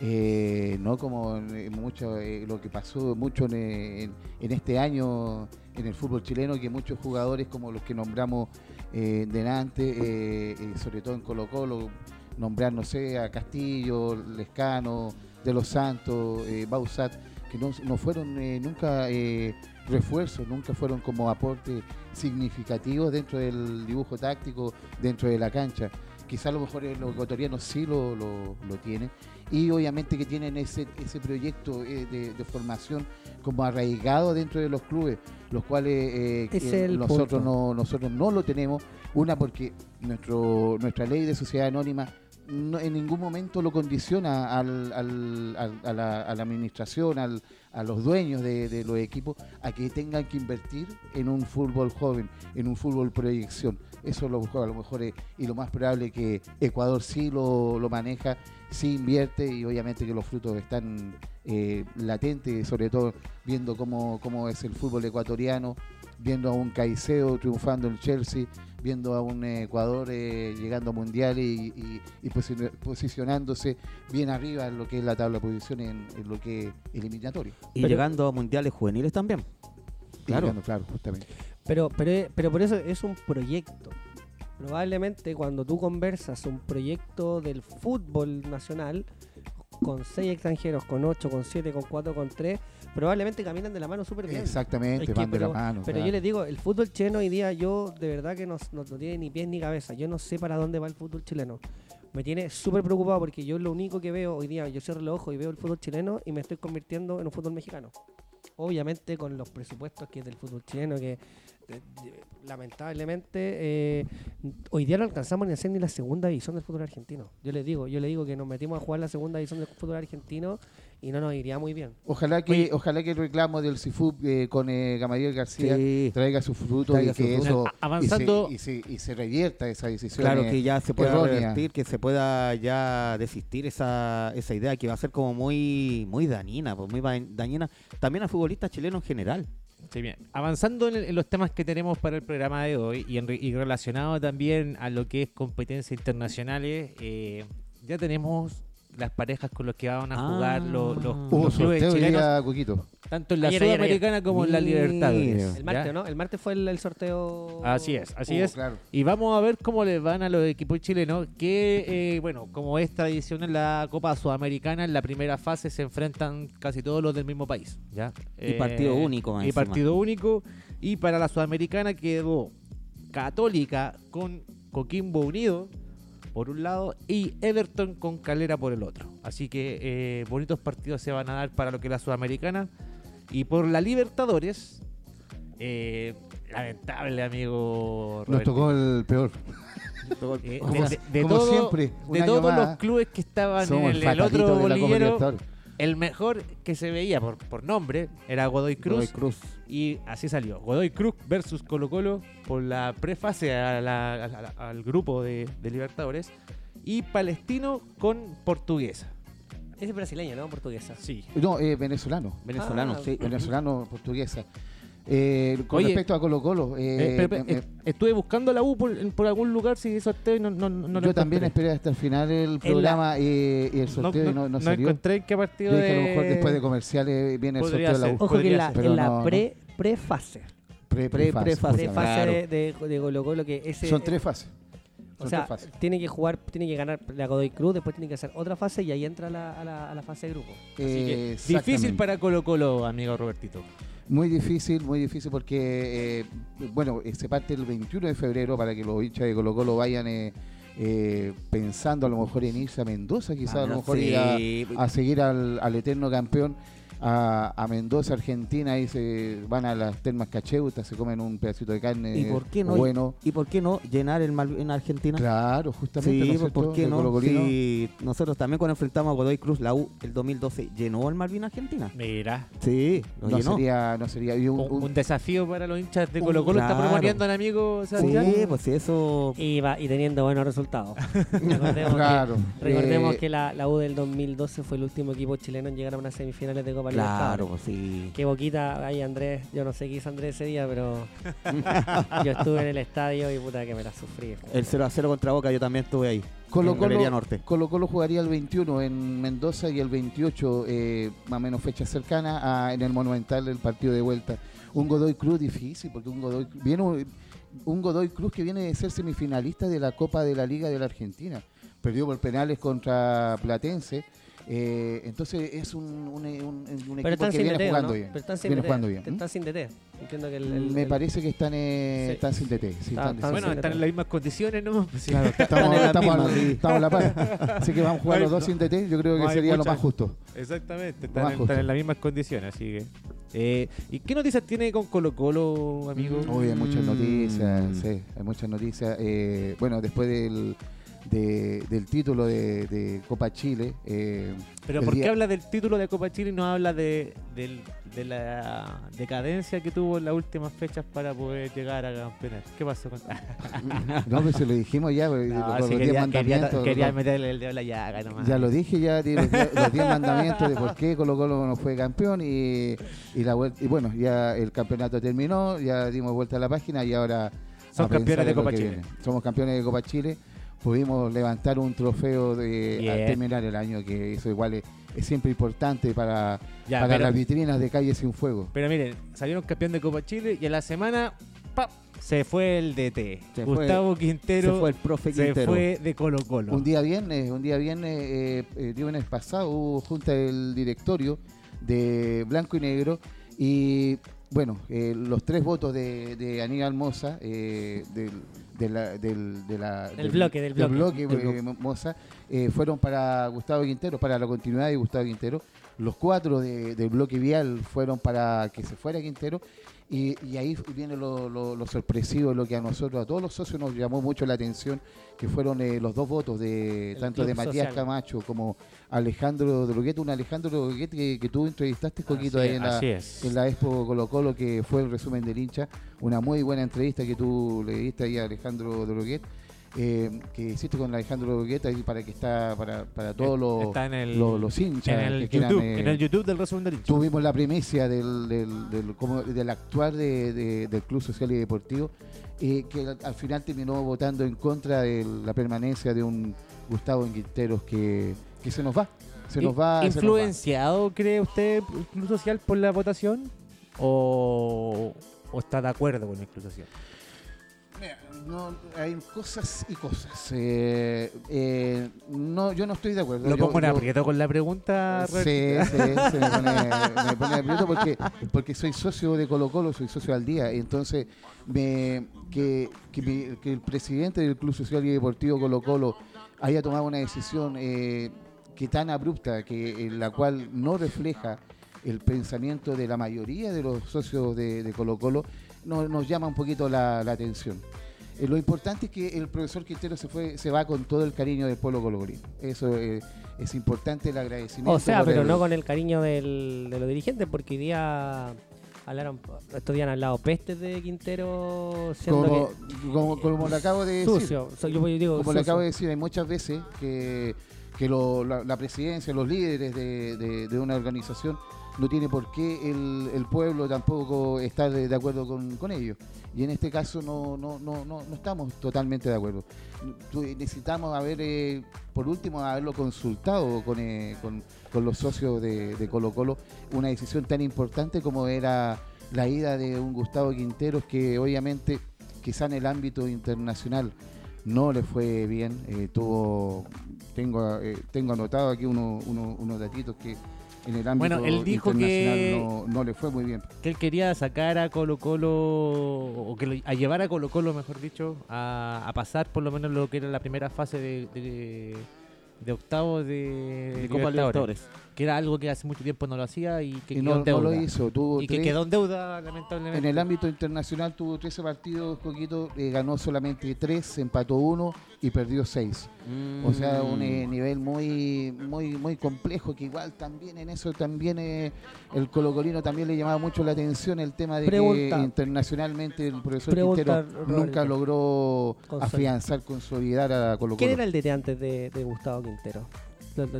Eh, no como mucho eh, lo que pasó mucho en, este año en el fútbol chileno, que muchos jugadores como los que nombramos eh, delante, sobre todo en Colo Colo, nombrar, no sé, a Castillo, Lescano, De los Santos, Bausat, que no, no fueron nunca refuerzos, nunca fueron como aportes significativos dentro del dibujo táctico, dentro de la cancha. Quizá a lo mejor eh, los ecuatorianos sí lo, lo, lo tienen. Y obviamente que tienen ese, ese proyecto eh, de, de formación como arraigado dentro de los clubes, los cuales eh, el nosotros, no, nosotros no lo tenemos. Una porque nuestro, nuestra ley de sociedad anónima no- en ningún momento lo condiciona al, al- al- a, la, a la administración, al, a los dueños de, de los equipos, a que tengan que invertir en un fútbol joven, en un fútbol proyección. Eso lo a lo mejor eh, y lo más probable que Ecuador sí lo, lo maneja, sí invierte y obviamente que los frutos están eh, latentes, sobre todo viendo cómo, cómo es el fútbol ecuatoriano, viendo a un Caicedo triunfando en Chelsea, viendo a un Ecuador eh, llegando a mundiales y, y- y posi- posicionándose bien arriba en lo que es la tabla de posiciones, en, en lo que es eliminatorio. Y Pero- llegando a mundiales juveniles también. Claro. Llegando, claro, justamente. Pero, pero, pero por eso es un proyecto. Probablemente cuando tú conversas un proyecto del fútbol nacional con seis extranjeros, con ocho, con siete, con cuatro, con tres, probablemente caminan de la mano súper bien. Exactamente, Es que, van de pero- la mano. Pero claro. yo les digo, el fútbol chileno hoy día, yo de verdad que no, no- no tiene ni pies ni cabeza. Yo no sé para dónde va el fútbol chileno. Me tiene súper preocupado porque yo lo único que veo hoy día, yo cierro los ojos y veo el fútbol chileno y me estoy convirtiendo en un fútbol mexicano. Obviamente con los presupuestos que es del fútbol chileno, que lamentablemente eh, hoy día no alcanzamos ni a hacer ni la segunda división del fútbol argentino. Yo les digo, yo les digo que nos metimos a jugar la segunda división del fútbol argentino y no nos iría muy bien. Ojalá que, Oye. ojalá que el reclamo del CIFUB eh, con eh, Gamaliel García Sí. traiga sus frutos Traiga y que eso. Avanzando- y se, y se, y se revierta esa decisión. Claro, eh, que ya se pueda errónea. revertir, que se pueda ya desistir esa, esa idea que va a ser como muy muy dañina, pues, muy dañina también a futbolistas chilenos en general. Sí, bien. Avanzando en, los temas que tenemos para el programa de hoy y, en y relacionado también a lo que es competencias internacionales, eh, ya tenemos las parejas con los que van a jugar Ah. los, los- clubes chilenos, Cuquito. tanto en la Ayer, ayer, ayer. Sudamericana como en la. Libertadores. El martes, ¿ya? ¿no? El martes fue el, el sorteo. Así es, así es. claro. Y vamos a ver cómo les van a los equipos chilenos que, eh, bueno, como es tradición en la Copa Sudamericana, en la primera fase se enfrentan casi todos los del mismo país. ¿ya? Y partido único Y encima. partido único. Y para la Sudamericana quedó Católica con Coquimbo Unido por un lado y Everton con Calera por el otro. Así que eh, bonitos partidos se van a dar para lo que es la Sudamericana. Y por la Libertadores, eh, lamentable amigo. Nos Roberto. tocó el peor. Eh, Como- de, de- de como todo- siempre, de todos los clubes que estaban en el, el otro de bolillero. El mejor que se veía por, por nombre era Godoy Cruz. Godoy Cruz. Y así salió. Godoy Cruz versus Colo Colo por la prefase a la- a la- al grupo de, de Libertadores. Y Palestino con Portuguesa. Es brasileña, ¿no? Portuguesa. Sí. No, eh, venezolano. Venezolano, Ah, sí. Venezolano, portuguesa. Eh, con Oye, respecto a Colo Colo, Eh, espera, espera, eh, estuve buscando la U por, algún lugar si sorteo y no, no, no, no lo yo también esperé hasta el final el programa eh, y el sorteo y no, no salió. encontré en qué partido Yo dije, a lo mejor de- después de comerciales viene el sorteo de la. U. Ojo que en la, en la no, no. pre, prefase. Pre, Pre- prefase. Prefase Claro. de, de, de Colo Colo que ese. Son tres fases. O sea, tiene que jugar, tiene que ganar la Godoy Cruz, después tiene que hacer otra fase y ahí entra la, a, la, a la fase de grupo. Así que Eh, difícil para Colo Colo, amigo Robertito. Muy difícil, muy difícil porque, eh, bueno, eh, se parte el 21 de febrero para que los hinchas de Colo Colo vayan eh, eh, pensando a lo mejor en irse a Mendoza, quizás a lo mejor ir a, Sí. a seguir al, al eterno campeón a, a Mendoza, Argentina, ahí se van a las termas cacheutas, se comen un pedacito de carne ¿Y por qué no? bueno. ¿Y por qué no llenar el Malvin en Argentina? Claro, justamente. ¿no Sí, pues, ¿por qué no? Si nosotros también cuando enfrentamos a Godoy Cruz, la U, el 2012, ¿llenó el Malvin Argentina? Mira, Sí, No llenó. sería, no sería. y un- un, un- un desafío para los hinchas de Colo Colo. Está claro. proponiendo al amigo. Sí, pues sí, eso... Y, va, y teniendo buenos resultados. recordemos claro. que, recordemos eh, que la, la U del 2012 fue el último equipo chileno en llegar a unas semifinales de Copa Claro, Libertadores. pues sí. Qué boquita, ay Andrés, yo no sé qué hizo Andrés ese día, pero yo estuve en el estadio y puta que me la sufrí. El 0 a 0 contra Boca, yo también estuve ahí. Colo Colo, Norte. Colo Colo jugaría el 21 en Mendoza y el 28, eh, más o menos fecha cercana, a- en el Monumental el partido de vuelta. Un Godoy Cruz difícil, porque un Godoy, viene un, Godoy Cruz que viene de ser semifinalista de la Copa de la Liga de la Argentina. Perdió por penales contra Platense. Eh, entonces es un, un, un- un equipo que viene DT, ¿o jugando ¿no? bien. Pero están sin Viene DT. jugando bien. Están sin DT. Entiendo que el, el- Me el- parece que están, eh, Sí. están sin DT. sí, Está- están- están Bueno, sin están en las mismas condiciones, ¿no? Sí. Claro, estamos, en la estamos estamos a la par. Así que vamos a jugar No los dos sin DT. Yo creo que no sería lo mucha- más justo. Exactamente, Lo están, más en- justo. están en las mismas condiciones, así que. Eh, ¿Y qué noticias tiene con Colo Colo, amigo? Uy, hay muchas Mm. noticias, sí, hay muchas noticias. Eh, bueno, después del, de- del título de, de Copa Chile. eh, Pero ¿por qué día- habla del título de Copa Chile y no habla de, la decadencia que tuvo en las últimas fechas para poder llegar a campeonar? ¿Qué pasó con No, pues se lo dijimos ya, pues, No, los mandamientos. quería meterle el dedo la llaga nomás. Ya lo dije, ya los diez- los 10 mandamientos de por qué Colo Colo no fue campeón y, y la vuelta, y bueno, ya el campeonato terminó, ya dimos vuelta a la página y ahora Son campeones de Copa Chile. viene. Somos campeones de Copa Chile, pudimos levantar un trofeo de, Bien. al terminar el año, que eso igual es, es siempre importante para, Ya, para pero, las vitrinas de Calle Sin Fuego. pero miren, salieron campeón de Copa Chile y a la semana ¡pap! se fue el DT. Se fue- Gustavo Quintero Se fue el profe se Quintero. fue de Colo Colo. Un día viernes, un día viernes, eh, eh, viernes pasado hubo junta del directorio de Blanco y Negro y bueno, eh, los tres votos de, de Aníbal Moza, eh, del, de la- del, de la- Del bloque, del bloque. eh, Moza, eh, fueron para Gustavo Quintero, para la continuidad de Gustavo Quintero. Los cuatro de- del bloque vial fueron para que se fuera Quintero. Y, y ahí viene lo, lo- lo sorpresivo, lo que a nosotros, a todos los socios nos llamó mucho la atención, que fueron eh, los dos votos de El tanto de Matías social. Camacho como Alejandro Droguet, un Alejandro Droguet que, que tú entrevistaste Coquito Así ahí en la, en la Expo Colo Colo, que fue el resumen del hincha, una muy buena entrevista que tú le diste ahí a Alejandro Droguet, eh, que hiciste con Alejandro Droguet ahí para que está para, para todos los, Está en el, los, los hinchas en el que quieran, YouTube, eh, en el YouTube del resumen del hincha. tuvimos la primicia del, del, del, como del actuar de- de- del Club Social y Deportivo, eh, que al, al final terminó votando en contra de la permanencia de un Gustavo Quinteros que, que se nos va. Se nos va. se nos va. ¿Influenciado, cree usted, el Club Social por la votación? ¿O, o está de acuerdo con el Club Social? Mira, no, hay cosas y cosas. Eh, eh, no, yo no estoy de acuerdo. Lo Yo- pongo en yo- aprieto con la pregunta. Sí, sí, se me pone, me pone aprieto porque, porque soy socio de Colo Colo, soy socio al día. y Entonces, me, que, que, mi- que el presidente del Club Social y Deportivo Colo Colo haya tomado una decisión eh, que tan abrupta, que en la cual no refleja el pensamiento de la mayoría de los socios de, de Colo Colo, no- nos llama un poquito la, la atención. Eh, lo importante es que el profesor Quintero se fue, se va con todo el cariño del pueblo colocolino. Eso eh, es importante el agradecimiento. O sea, pero el- no con el cariño del, de los dirigentes, porque hoy día hablaron, estos días han hablado pestes de Quintero siendo como, que- como, como le acabo de decir, sucio. So- yo digo como sucio. acabo de decir, hay muchas veces que, que lo- la, la presidencia, los líderes de, de- de una organización no tiene por qué el, pueblo tampoco estar de, acuerdo con, ellos. Y en este caso no, no, no, no, estamos totalmente de acuerdo. Tu- Necesitamos haber, eh, por último, haberlo consultado con, eh, con, los socios de, Colo Colo, una decisión tan importante como era la ida de un Gustavo Quinteros que obviamente quizá en el ámbito internacional no le fue bien. eh, tuvo, tengo, eh, tengo anotado aquí uno- unos datitos que en el ámbito Bueno, él dijo internacional que- no, no le fue muy bien. Que él quería sacar a Colo Colo, o que lo- a llevar a Colo Colo, mejor dicho, a, a pasar por lo menos lo que era la primera fase de, de, de octavos de, De Copa Libertadores. Que era algo que hace mucho tiempo no lo hacía y que Y quedó no, en no lo hizo. Tuvo y que quedó en deuda, lamentablemente. en el ámbito internacional tuvo 13 partidos, Coquito, eh, ganó solamente 3, empató 1 y perdió 6. O sea, un eh, Mm. nivel muy muy muy complejo que igual también en eso también eh, el colocolino también le llamaba mucho la atención el tema de Pregunta. que internacionalmente el profesor Pregunta, Quintero Roberto. nunca logró Consolidar. afianzar, consolidar a Colo ¿Quién Colo. era el DT antes de, de Gustavo Quintero?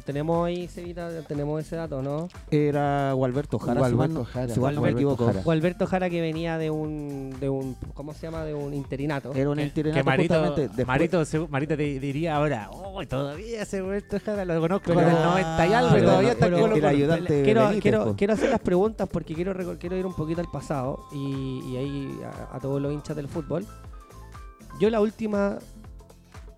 Tenemos ahí, Cevita, tenemos ese dato, ¿no? Era Gualberto Jara. Gualberto no- Jara, si mal no me Gualberto equivoco. Jara. O Alberto Jara que venía de un, de un, ¿cómo se llama? De un interinato. Era un interinato que Marito, justamente después- Marito, Marito te diría ahora, oh, todavía ese vuelto Jara lo conozco Pero- con el 90 y algo, pero- y todavía está pero- el ayudante quiero, Benítez, quiero, po. quiero hacer las preguntas porque quiero, quiero ir un poquito al pasado y, y ahí a, a todos los hinchas del fútbol. Yo la última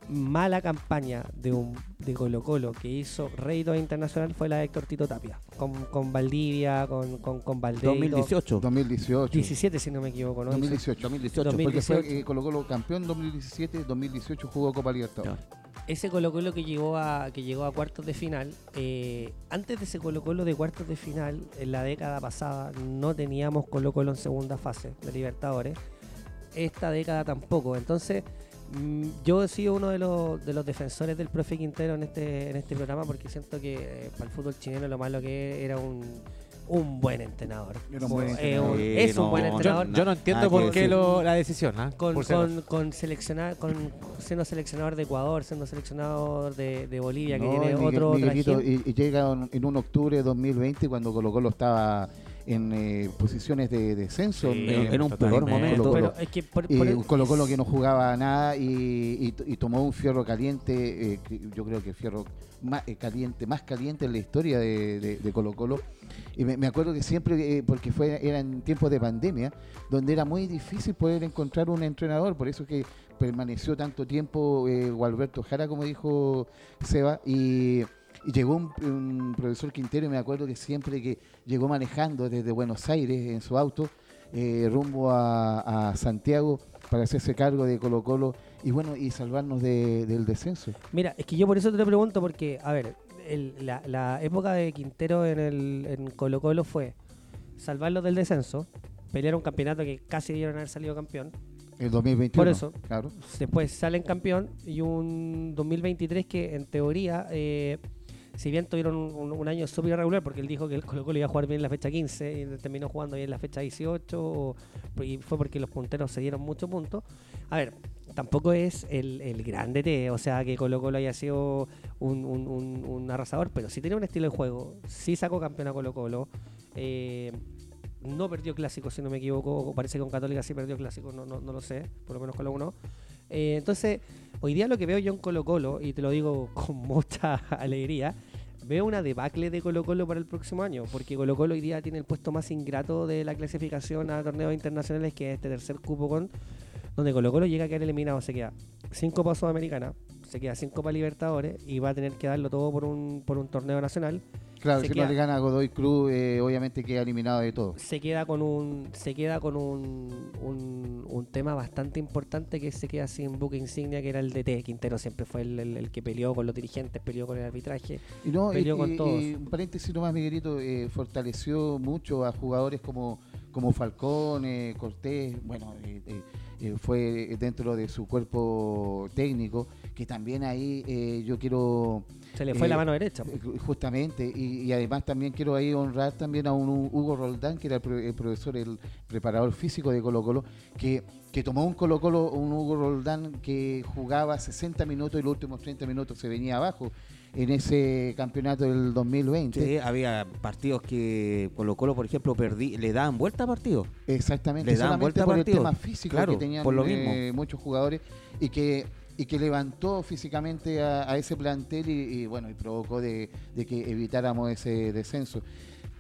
mala campaña de un de Colo Colo que hizo rédito internacional fue la de Héctor Tito Tapia con, con Valdivia, con, con, con Valdés y todo. 2018. 2018. 17 si no me equivoco, ¿no? 2018. 2018. Dos mil- Porque fue 2018. eh, Colo Colo campeón 2017, 2018 jugó Copa Libertadores. ese Colo Colo que llegó a que llegó a cuartos de final eh, antes de ese Colo Colo de cuartos de final en la década pasada no teníamos Colo Colo en segunda fase de Libertadores esta década tampoco entonces Yo he sido uno de los, de los defensores del profe Quintero en este, en este programa porque siento que eh, para el fútbol chileno lo malo que era un, un buen entrenador. Era un buen Eh, entrenador. un- Sí, es un buen Yo, entrenador. yo no entiendo Nada por qué lo- la decisión, ¿ah? con, con, con seleccionar, con siendo seleccionador de Ecuador, siendo seleccionador de, de Bolivia, que tiene Miguel- otro Miguelito, y, y llega en, en un octubre de 2020 cuando Colo Colo estaba en eh, posiciones de descenso. Sí, en- en, un peor momento. Colo-Colo. Pero es que por, por- un Colo Colo que no jugaba nada y, y- y tomó un fierro caliente, eh, que yo creo que fierro más eh, caliente, más caliente en la historia de, de- de Colo Colo. Y me, me acuerdo que siempre, eh, porque fue eran tiempos de pandemia, donde era muy difícil poder encontrar un entrenador, por eso que permaneció tanto tiempo eh, Gualberto Jara, como dijo Seba, y, y llegó un, un profesor Quintero, y me acuerdo que siempre que llegó manejando desde Buenos Aires en su auto, eh, rumbo a, a Santiago para hacerse cargo de Colo Colo y bueno y salvarnos de- del descenso. Mira, es que yo por eso te lo pregunto, porque, a ver, el- la, la época de Quintero en, el, en Colo Colo fue salvarlos del descenso, pelear un campeonato que casi debieron haber salido campeón, El 2021. Por eso. Claro. después salen campeón y un 2023 que en teoría, eh, si bien tuvieron un, año súper irregular, porque él dijo que el Colo Colo iba a jugar bien en la fecha 15 y terminó jugando bien en la fecha 18, o- y fue porque los punteros se dieron muchos puntos. A ver, tampoco es el, el grande T, o sea, que Colo Colo haya sido un, un- arrasador, pero sí tiene un estilo de juego, sí sacó campeón a Colo Colo. eh, no perdió clásico, si no me equivoco. Parece que con Católica sí perdió clásico, no, no, no lo sé, por lo menos la 1. Eh, entonces, hoy día lo que veo yo en Colo Colo, y te lo digo con mucha alegría, veo una debacle de Colo Colo para el próximo año, porque Colo Colo hoy día tiene el puesto más ingrato de la clasificación a torneos internacionales, que es este tercer cupo con, donde Colo Colo llega a quedar eliminado, se queda cinco para Sudamericana, se queda cinco para Libertadores, y va a tener que darlo todo por un, por un torneo nacional. Claro, Se si queda- no le gana a Godoy Cruz, eh, obviamente queda eliminado de todo. se queda con un se queda con un, un, un tema bastante importante que se queda sin buque insignia que era el DT Quintero siempre fue el, el- el que peleó con los dirigentes peleó con el arbitraje Y no, y, Peleó con y- todos. y un paréntesis nomás, Miguelito, eh, fortaleció mucho a jugadores como, como Falcón, eh, Cortés, bueno, eh, eh, eh, fue dentro de su cuerpo técnico, que también ahí eh, yo quiero se le fue Eh, la mano derecha Eh, Justamente, y, y además también quiero ahí honrar también a un Hu- Hugo Roldán, que era el profesor, el preparador físico de Colo Colo, que, que tomó un Colo Colo, un Hugo Roldán que jugaba 60 minutos y los últimos 30 minutos se venía abajo en ese campeonato del 2020. Sí, había partidos que Colo Colo, por ejemplo, perdí, le daban vuelta a partidos. Exactamente, Le dan solamente vuelta a por el tema físico Claro, que tenían por lo eh, muchos jugadores y que y que levantó físicamente a, a ese plantel y, y, bueno y provocó de, de que evitáramos ese descenso.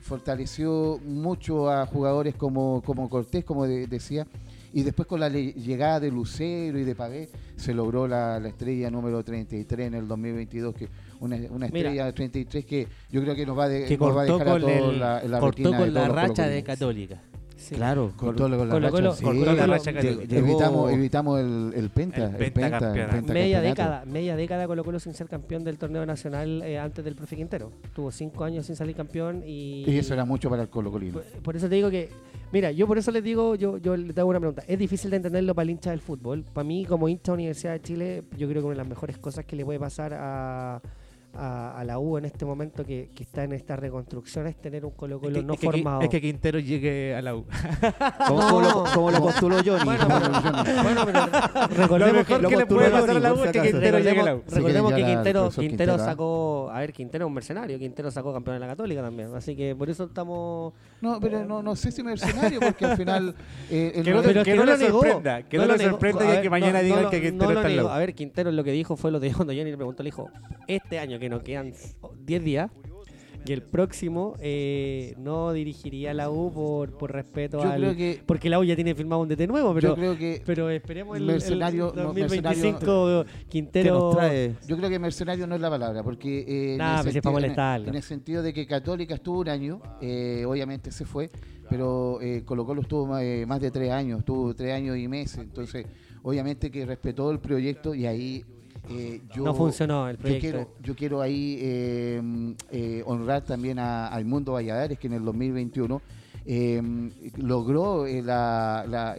Fortaleció mucho a jugadores como, como Cortés, como de- decía, y después con la le- llegada de Lucero y de Pavé se logró la, la estrella número 33 en el 2022, que una, una Mira. estrella 33 que yo creo que nos va, a de- que nos va a dejar a todos el- la, la cortó con de la racha de. Católica. Sí. Claro. Con la Colo- racha, Colo- sí. cortó la Colo- racha Evitamos, evitamos el, el penta, El el, penta, el pentacampeonato. pentacampeonato. media década media década Colo Colo sin ser campeón del torneo nacional eh, antes del profe Quintero tuvo cinco años sin salir campeón y Y eso era mucho para el Colo Colino. Por, por eso te digo que, mira, yo por eso les digo, yo, yo les hago una pregunta. Es difícil de entenderlo para el hincha del fútbol. Para mí, como hincha de Universidad de Chile, yo creo que una de las mejores cosas que le puede pasar a, a, a la U en este momento que, que está en esta reconstrucción es tener un Colo Colo es, que, no es que- formado. es que Quintero llegue a la U. Como, como lo, como lo postuló Johnny. Bueno, pero- bueno, pero recordemos Lo mejor que, que le puede pasar a la U es que. Quintero llegue a la U. recordemos, que Quintero, Quintero ¿ah? sacó, a ver, Quintero es un mercenario, Quintero sacó campeón de la Católica también, así que por eso estamos No, pero no, no sé si mercenario, porque al final. eh, el Que no, Pero que que no lo negó, sorprenda. Que no, lo sorprenda A que, que mañana no- digan no que Quintero no lo está en la negó. U. A ver, Quintero lo que dijo fue lo de cuando Johnny le preguntó, le dijo, este año que nos quedan 10 días y el próximo eh, no dirigiría la U por, por respeto Yo al... creo que. Porque la U ya tiene firmado un DT nuevo, pero, yo creo que. pero esperemos el, Mercenario- el no, 2025 que Quintero... nos trae. Yo creo que mercenario no es la palabra, porque eh, en, Nah, el si es sentido, para en- en el sentido de que Católica estuvo un año, eh, obviamente se fue, pero eh, Colo Colo estuvo más, eh, más de tres años, estuvo tres años y meses, entonces obviamente que respetó el proyecto y ahí eh, yo... no funcionó el Yo proyecto. quiero, yo quiero ahí eh, eh, honrar también a, al Mundo Valladares, que en el 2021 eh, logró la- la,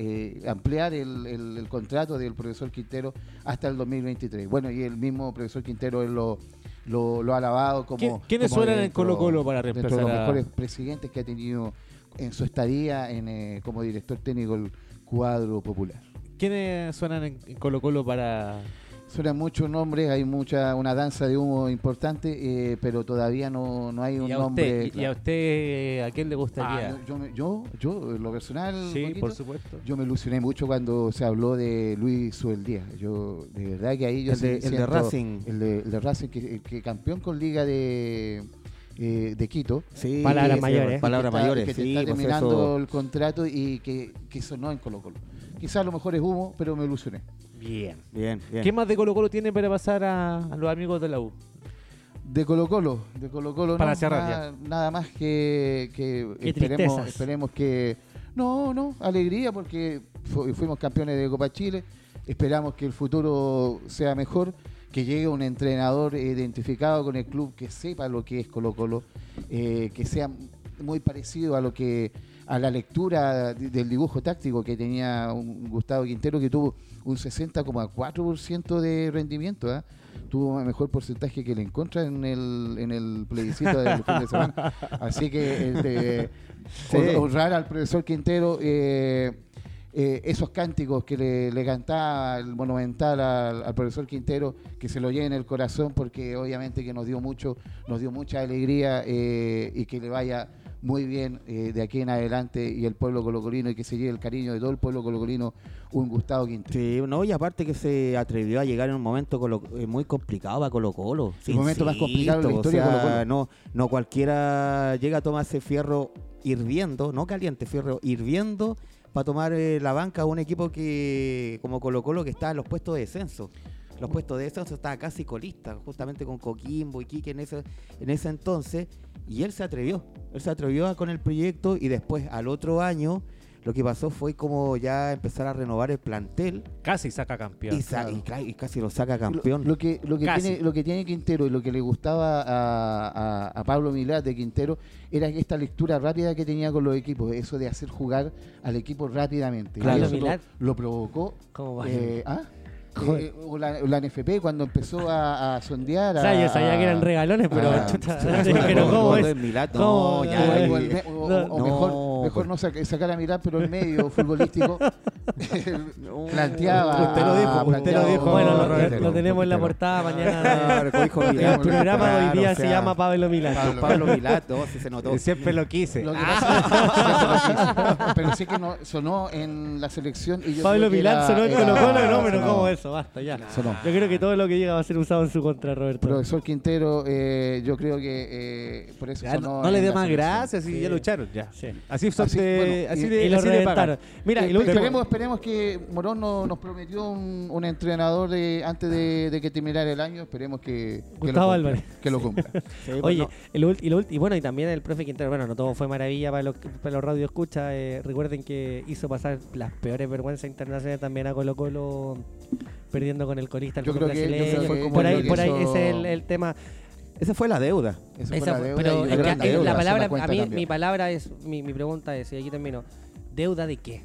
ampliar el, el- el contrato del profesor Quintero hasta el 2023. Bueno, y el mismo profesor Quintero él lo, lo, lo ha alabado como... ¿Quién- quiénes como suenan en Colo-Colo para dentro de reemplazar los a- mejores presidentes que ha tenido en su estadía en, como director técnico del cuadro popular. ¿Quiénes suenan en, en Colo Colo para...? Suenan muchos nombres, hay mucha una danza de humo importante, eh, pero todavía no, no hay un ¿Y a, nombre. usted, y- y claro. a usted a quién le gustaría? Ah, yo, yo, me- yo, yo, en lo personal, sí, por supuesto. yo me ilusioné mucho cuando se habló de Luis Sueldía. Yo, de verdad que ahí yo El de, el de Racing. El de, el de Racing, que, que campeón con Liga de, eh, de Quito. Sí, Palabras mayores. Palabras que está- mayores, Que te está terminando eso- el contrato y que, que sonó en Colo Colo. Quizás a lo mejor es humo, pero me ilusioné. Bien. Bien, bien. ¿Qué más de Colo Colo tiene para pasar a, a los amigos de la U? De Colo Colo, de Colo Colo, Para no, cerrar nada, nada más que, que Qué esperemos, esperemos que... No, no, alegría porque fu- fuimos campeones de Copa Chile, esperamos que el futuro sea mejor, que llegue un entrenador identificado con el club, que sepa lo que es Colo Colo, eh, que sea muy parecido a lo que a la lectura de- del dibujo táctico que tenía un Gustavo Quintero, que tuvo un 60,4% de rendimiento, ¿ah? tuvo un mejor porcentaje que el en contra en el, en el plebiscito del fin de semana. Así que este, Sí. honrar al profesor Quintero eh, eh, esos cánticos que le, le cantaba el monumental al, al profesor Quintero, que se lo lleve en el corazón porque obviamente que nos dio mucho, nos dio mucha alegría eh, y que le vaya muy bien eh, de aquí en adelante y el pueblo colocolino y que se lleve el cariño de todo el pueblo colocolino un Gustavo Quintero. Sí, no, y aparte que se atrevió a llegar en un momento colo- eh, muy complicado para Colo Colo. El momento más complicado de la historia de Colo-Colo. No, no cualquiera llega a tomarse fierro hirviendo, no caliente, fierro hirviendo para tomar eh, la banca a un equipo que como Colo Colo que está en los puestos de descenso. Los puestos de descenso estaba casi colista, justamente con Coquimbo y Quique en ese, en ese entonces. Y él se atrevió, él se atrevió a- con el proyecto y después al otro año lo que pasó fue como ya empezar a renovar el plantel Casi saca campeón. y, sa- claro. y cla- y casi lo saca campeón. Lo, lo que, lo, que tiene, lo que tiene Quintero y lo que le gustaba a, a- a Pablo Milad de Quintero era esta lectura rápida que tenía con los equipos, eso de hacer jugar al equipo rápidamente. Claro. Y eso Pablo Milad. lo, lo provocó ¿Cómo va? eh, ¿ah? Eh, o la, o la NFP cuando empezó a, a sondear. O sea, yo sabía que eran a- regalones, pero Ah, chuta, pero ¿cómo es? no, ya, o, o- o- No, o mejor, no, mejor pues. no sa- sacar a mirar, pero el medio futbolístico planteaba. Usted lo dijo, usted lo dijo, Bueno, lo, Roberto, lo tenemos en la portada mañana. El programa de hoy día o se llama Pablo Milán. Pablo. Pablo Milán, no, sí se notó. Siempre lo quise. Lo que pasa- pero sí que no, sonó en la selección y yo Pablo era- sonó en Colo Colo, no, pero. ¿cómo eso? Basta, ya. Sonó. Yo creo que todo lo que llega va a ser usado en su contra, Roberto. Profesor Quintero, eh, yo creo que eh, por eso Ya, sonó no, no le dé más gracias y Sí. ya lucharon ya. Sí. Así Así, de, bueno, así y- de, y así de reventaron. Mira, Eh, y lo último. esperemos, esperemos que Morón no- nos prometió un, un entrenador de, antes de, de que terminara el año. Esperemos que, que, Gustavo lo, cumpla, Álvarez. que lo cumpla. Sí, Oye, no. el ult- y, lo ult- y bueno, y también el profe Quintero, bueno, no todo fue maravilla para los, para los radio escucha. recuerden que hizo pasar las peores vergüenzas internacionales también a Colo Colo perdiendo con el colista el Yo creo que- yo brasileño. creo que por ahí, por ahí hizo- ese es el, el tema. Esa fue la deuda. Esa fue la deuda pero la deuda, palabra, a mí mi palabra es, mi, mi pregunta es, y aquí termino, ¿deuda de qué?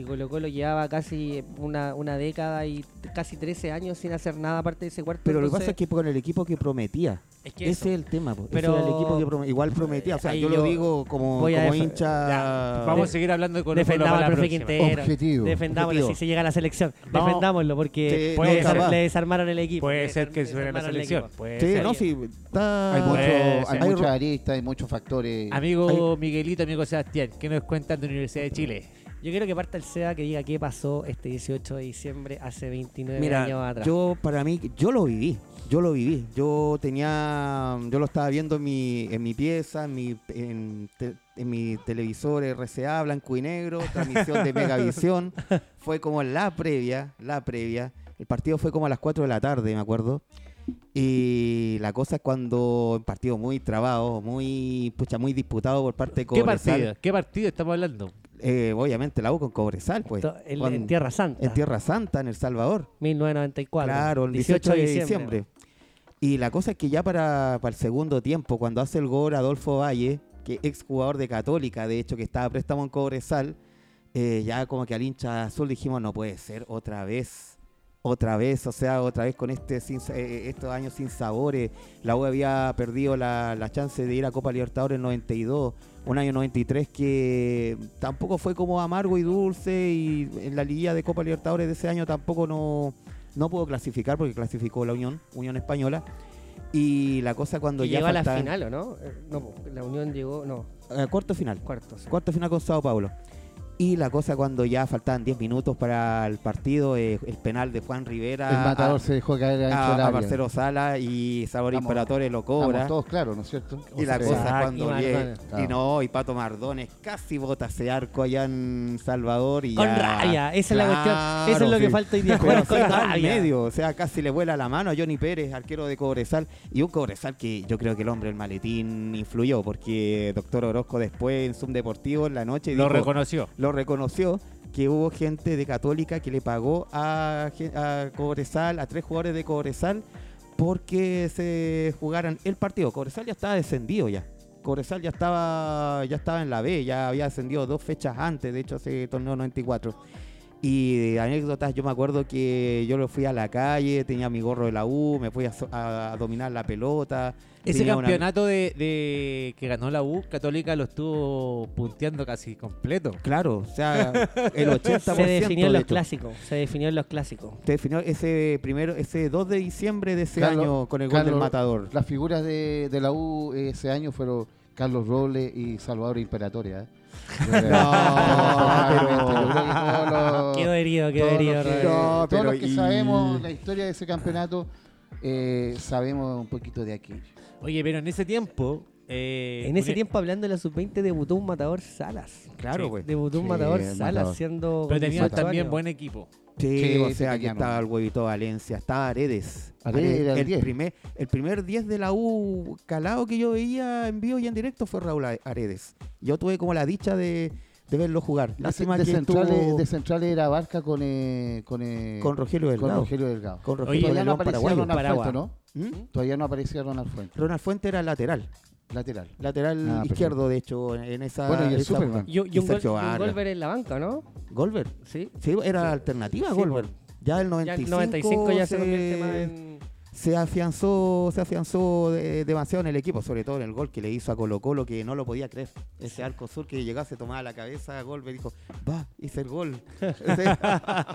Si Colo Colo llevaba casi una, una década y casi 13 años sin hacer nada aparte de ese cuarto. Pero lo que pasa entonces- es que con el equipo que prometía. es que Ese eso. es el tema. po. Ese Pero- era el equipo que igual prometía. O sea, yo, yo lo digo como, como hincha. Ya, vamos a seguir hablando de Colo Colo Defendamos al la profe. Quintero. Objetivo. Defendámoslo Objetivo. si se llega a la selección. Vamos. Defendámoslo porque Sí, le, desarmaron el equipo. Puede ser que se vea en la selección. Puede Sí, ser. no, sí. Está... Hay, mucho, hay hay muchas aristas, hay muchos factores. Amigo Miguelito, amigo Sebastián, ¿qué nos cuentan de la Universidad de Chile? Yo quiero que parta el SEA que diga qué pasó este 18 de diciembre hace 29 Mira, años atrás. yo para mí, yo lo viví, yo lo viví. Yo tenía, yo lo estaba viendo en mi, en mi pieza, en mi, en, te- en mi televisor RCA, blanco y negro, transmisión de Megavisión. Fue como la previa, la previa. El partido fue como a las 4 de la tarde, me acuerdo. Y la cosa es cuando un partido muy trabado, muy, pucha, muy disputado por parte de ¿Qué Cobresal. partido? ¿Qué partido estamos hablando? Eh, obviamente la U con Cobresal, pues. El- en Tierra Santa. en Tierra Santa, en El Salvador. 1994. Claro, el 18 de diciembre. Y la cosa es que ya para, para el segundo tiempo, cuando hace el gol Adolfo Valle, que ex jugador de Católica, de hecho, que estaba a préstamo en Cobresal, eh, ya como que al hincha azul dijimos, no puede ser otra vez, otra vez, o sea, otra vez con este sin sa- eh, estos años sin sabores. La U había perdido la, la chance de ir a Copa Libertadores en 92, un año 93 que tampoco fue como amargo y dulce y en la liguilla de Copa Libertadores de ese año tampoco no, no pudo clasificar porque clasificó la Unión, Unión Española. Y la cosa cuando ya llegó a la final, ¿o no? Eh, No, la Unión llegó, no, eh, cuarto final. cuartos. Cuarto final con Sao Paulo. Y la cosa cuando ya faltaban 10 minutos para el partido, eh, el penal de Juan Rivera El matador a, se dejó caer a- a. Marcelo Sala y Sabor Estamos- Imperatore lo cobra. todos claros, ¿no es cierto? Y la cosa Isaac cuando y Mardones. y Claro. no, y Pato Mardones casi bota ese arco allá en Salvador y Con ya- rabia, esa es la cuestión. Eso es Claro, lo que sí. falta hoy día, jugar con al rabia. medio, o sea, casi le vuela la mano a Johnny Pérez, arquero de Cobresal, y un Cobresal que yo creo que el hombre el maletín influyó, porque Doctor Orozco después en Zoom Deportivo en la noche Lo dijo- reconoció. lo reconoció que hubo gente de Católica que le pagó a, a Cobresal, a tres jugadores de Cobresal, porque se jugaran el partido. Cobresal ya estaba descendido ya. Cobresal ya estaba, ya estaba en la B, ya había ascendido dos fechas antes, de hecho ese torneo 94. Y de anécdotas, yo me acuerdo que yo lo fui a la calle, tenía mi gorro de la U, me fui a, so- a- a dominar la pelota. Ese una- campeonato de, de- que ganó la U Católica lo estuvo punteando casi completo. Claro, o sea, el 80%. Se definió en de los clásicos. Se definió en los clásicos. Se definió ese primero, ese 2 de diciembre de ese Carlos- año con el gol del matador. Las figuras de, de la U ese año fueron Carlos Robles y Salvador Imperatoria. ¿eh? Los- Quedó herido, quedó todos herido. los que- Robert. No, todos los que y- sabemos la historia de ese campeonato eh, sabemos un poquito de aquí. Oye, pero en ese tiempo. Eh, En ese tiempo, hablando de la sub-20, debutó un matador Salas. Claro, Sí. pues. Debutó un Sí, matador Salas matador. siendo. Pero con tenía 18 también años. buen equipo. Sí, Sí, o sí, sea, aquí estaba el huevito Valencia, estaba Aredes. Aredes era el el, 10. primer, el primer 10 de la U calado que yo veía en vivo y en directo fue Raúl Aredes. Yo tuve como la dicha de, de verlo jugar. De, Lástima de que centrales, estuvo de centrales era Barca con, eh, con, eh, con Rogelio con Delgado. Rogelio Delgado. Con Oye, Rogelio Todavía no aparecía. Ronald. Fuente, ¿no? ¿Mm? Todavía no aparecía Ronald Fuente. Ronald Fuente era lateral. Lateral. Lateral Ah, perfecto. izquierdo, de hecho, en esa. Bueno, y el esa- Superman. Y, y un, gol. Golver en la banca, ¿no? Golver. Sí. Sí, era la alternativa, Sí, Golver. pues. Ya el Ya 95, el 95 ya se se, convierte más en. se afianzó, se afianzó de- demasiado en el equipo, sobre todo en el gol que le hizo a Colo Colo, que no lo podía creer. Ese arco sur que llegaba, se tomaba la cabeza, Golver dijo, va, hice el gol.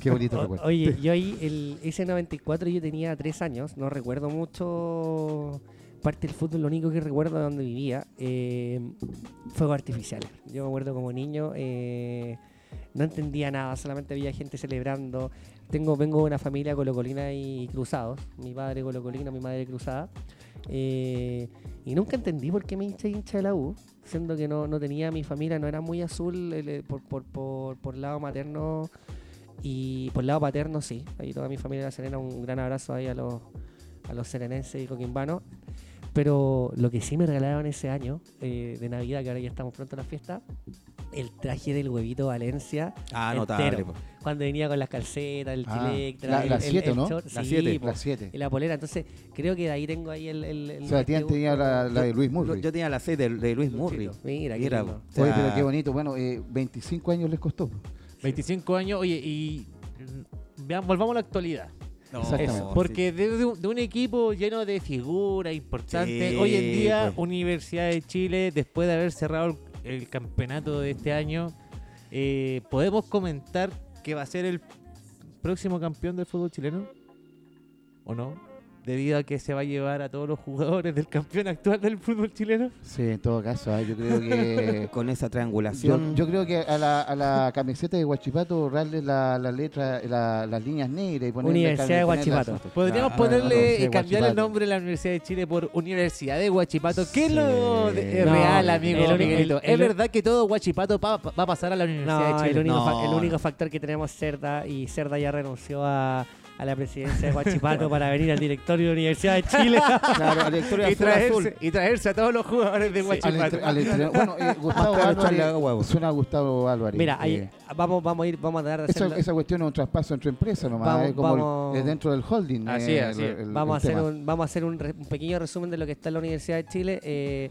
Qué bonito recuerdo. oye, yo ahí, el, ese 94 yo tenía tres años, no recuerdo mucho parte del fútbol, lo único que recuerdo de donde vivía, eh, fuegos artificiales. Yo me acuerdo como niño, eh, no entendía nada, solamente había gente celebrando. Tengo, vengo de una familia colocolina y cruzados, mi padre colocolino, mi madre cruzada. eh, y nunca entendí por qué me hincha hincha de la U, siendo que no, no tenía mi familia, no era muy azul eh, por, por, por, por lado materno y por lado paterno sí. Ahí toda mi familia de La Serena, un gran abrazo ahí a los, a los serenenses y coquimbanos. Pero lo que sí me regalaron ese año eh, de Navidad, que ahora ya estamos pronto a la fiesta, el traje del huevito Valencia. ah, notable. Cuando venía con las calcetas, el Ah, Tilectra, la- el- la el- siete, el ¿no? short, La sí, siete, po, Las 7. y la polera. Entonces, creo que de ahí tengo ahí el. el, el Sebastián este tenía la, la de Luis Murray. Yo tenía la sed de, de Luis Murray. Mira, qué Mira, o sea, Oye, pero qué bonito. Bueno, eh, 25 años les costó. 25 años, oye, y mm, veamos, volvamos a la actualidad. No, Exactamente. Porque de, un- de un equipo lleno de figuras importantes, Sí, hoy en día pues. Universidad de Chile, después de haber cerrado el, el campeonato de este año, eh, ¿podemos comentar que va a ser el próximo campeón del fútbol chileno? ¿O no? Debido a que se va a llevar a todos los jugadores del campeón actual del fútbol chileno. Sí, en todo caso, ah, yo creo que... Con esa triangulación. yo creo que a la, a la camiseta de Guachipato borrarle la, la letra, la- las líneas negras y ponerle... Universidad de Guachipato. Podríamos Ah, ponerle y cambiar el Huachipato. nombre de la Universidad de Chile por Universidad de Guachipato. ¿Qué es Sí. lo de- eh, No, real, el amigo único- Miguelito? el- ¿Es el- verdad que todo Guachipato va, va a pasar a la Universidad No, de el Chile? único, No, fa- el único factor que tenemos es Cerda y Cerda ya renunció a, a la presidencia de Guachipato para venir al directorio de la Universidad de Chile. Claro, y, azul traerse, azul. y traerse a todos los jugadores de Guachipato. al bueno, eh, Gustavo Álvarez, suena a Gustavo Álvarez. Mira, ahí eh, vamos, vamos a ir, vamos a dar esa, esa cuestión es un traspaso entre empresas nomás, Vamos- eh, como vamos- dentro del holding. Así eh, es, así el- es. el- vamos a hacer un, vamos a hacer un, re- un pequeño resumen de lo que está en la Universidad de Chile. Eh,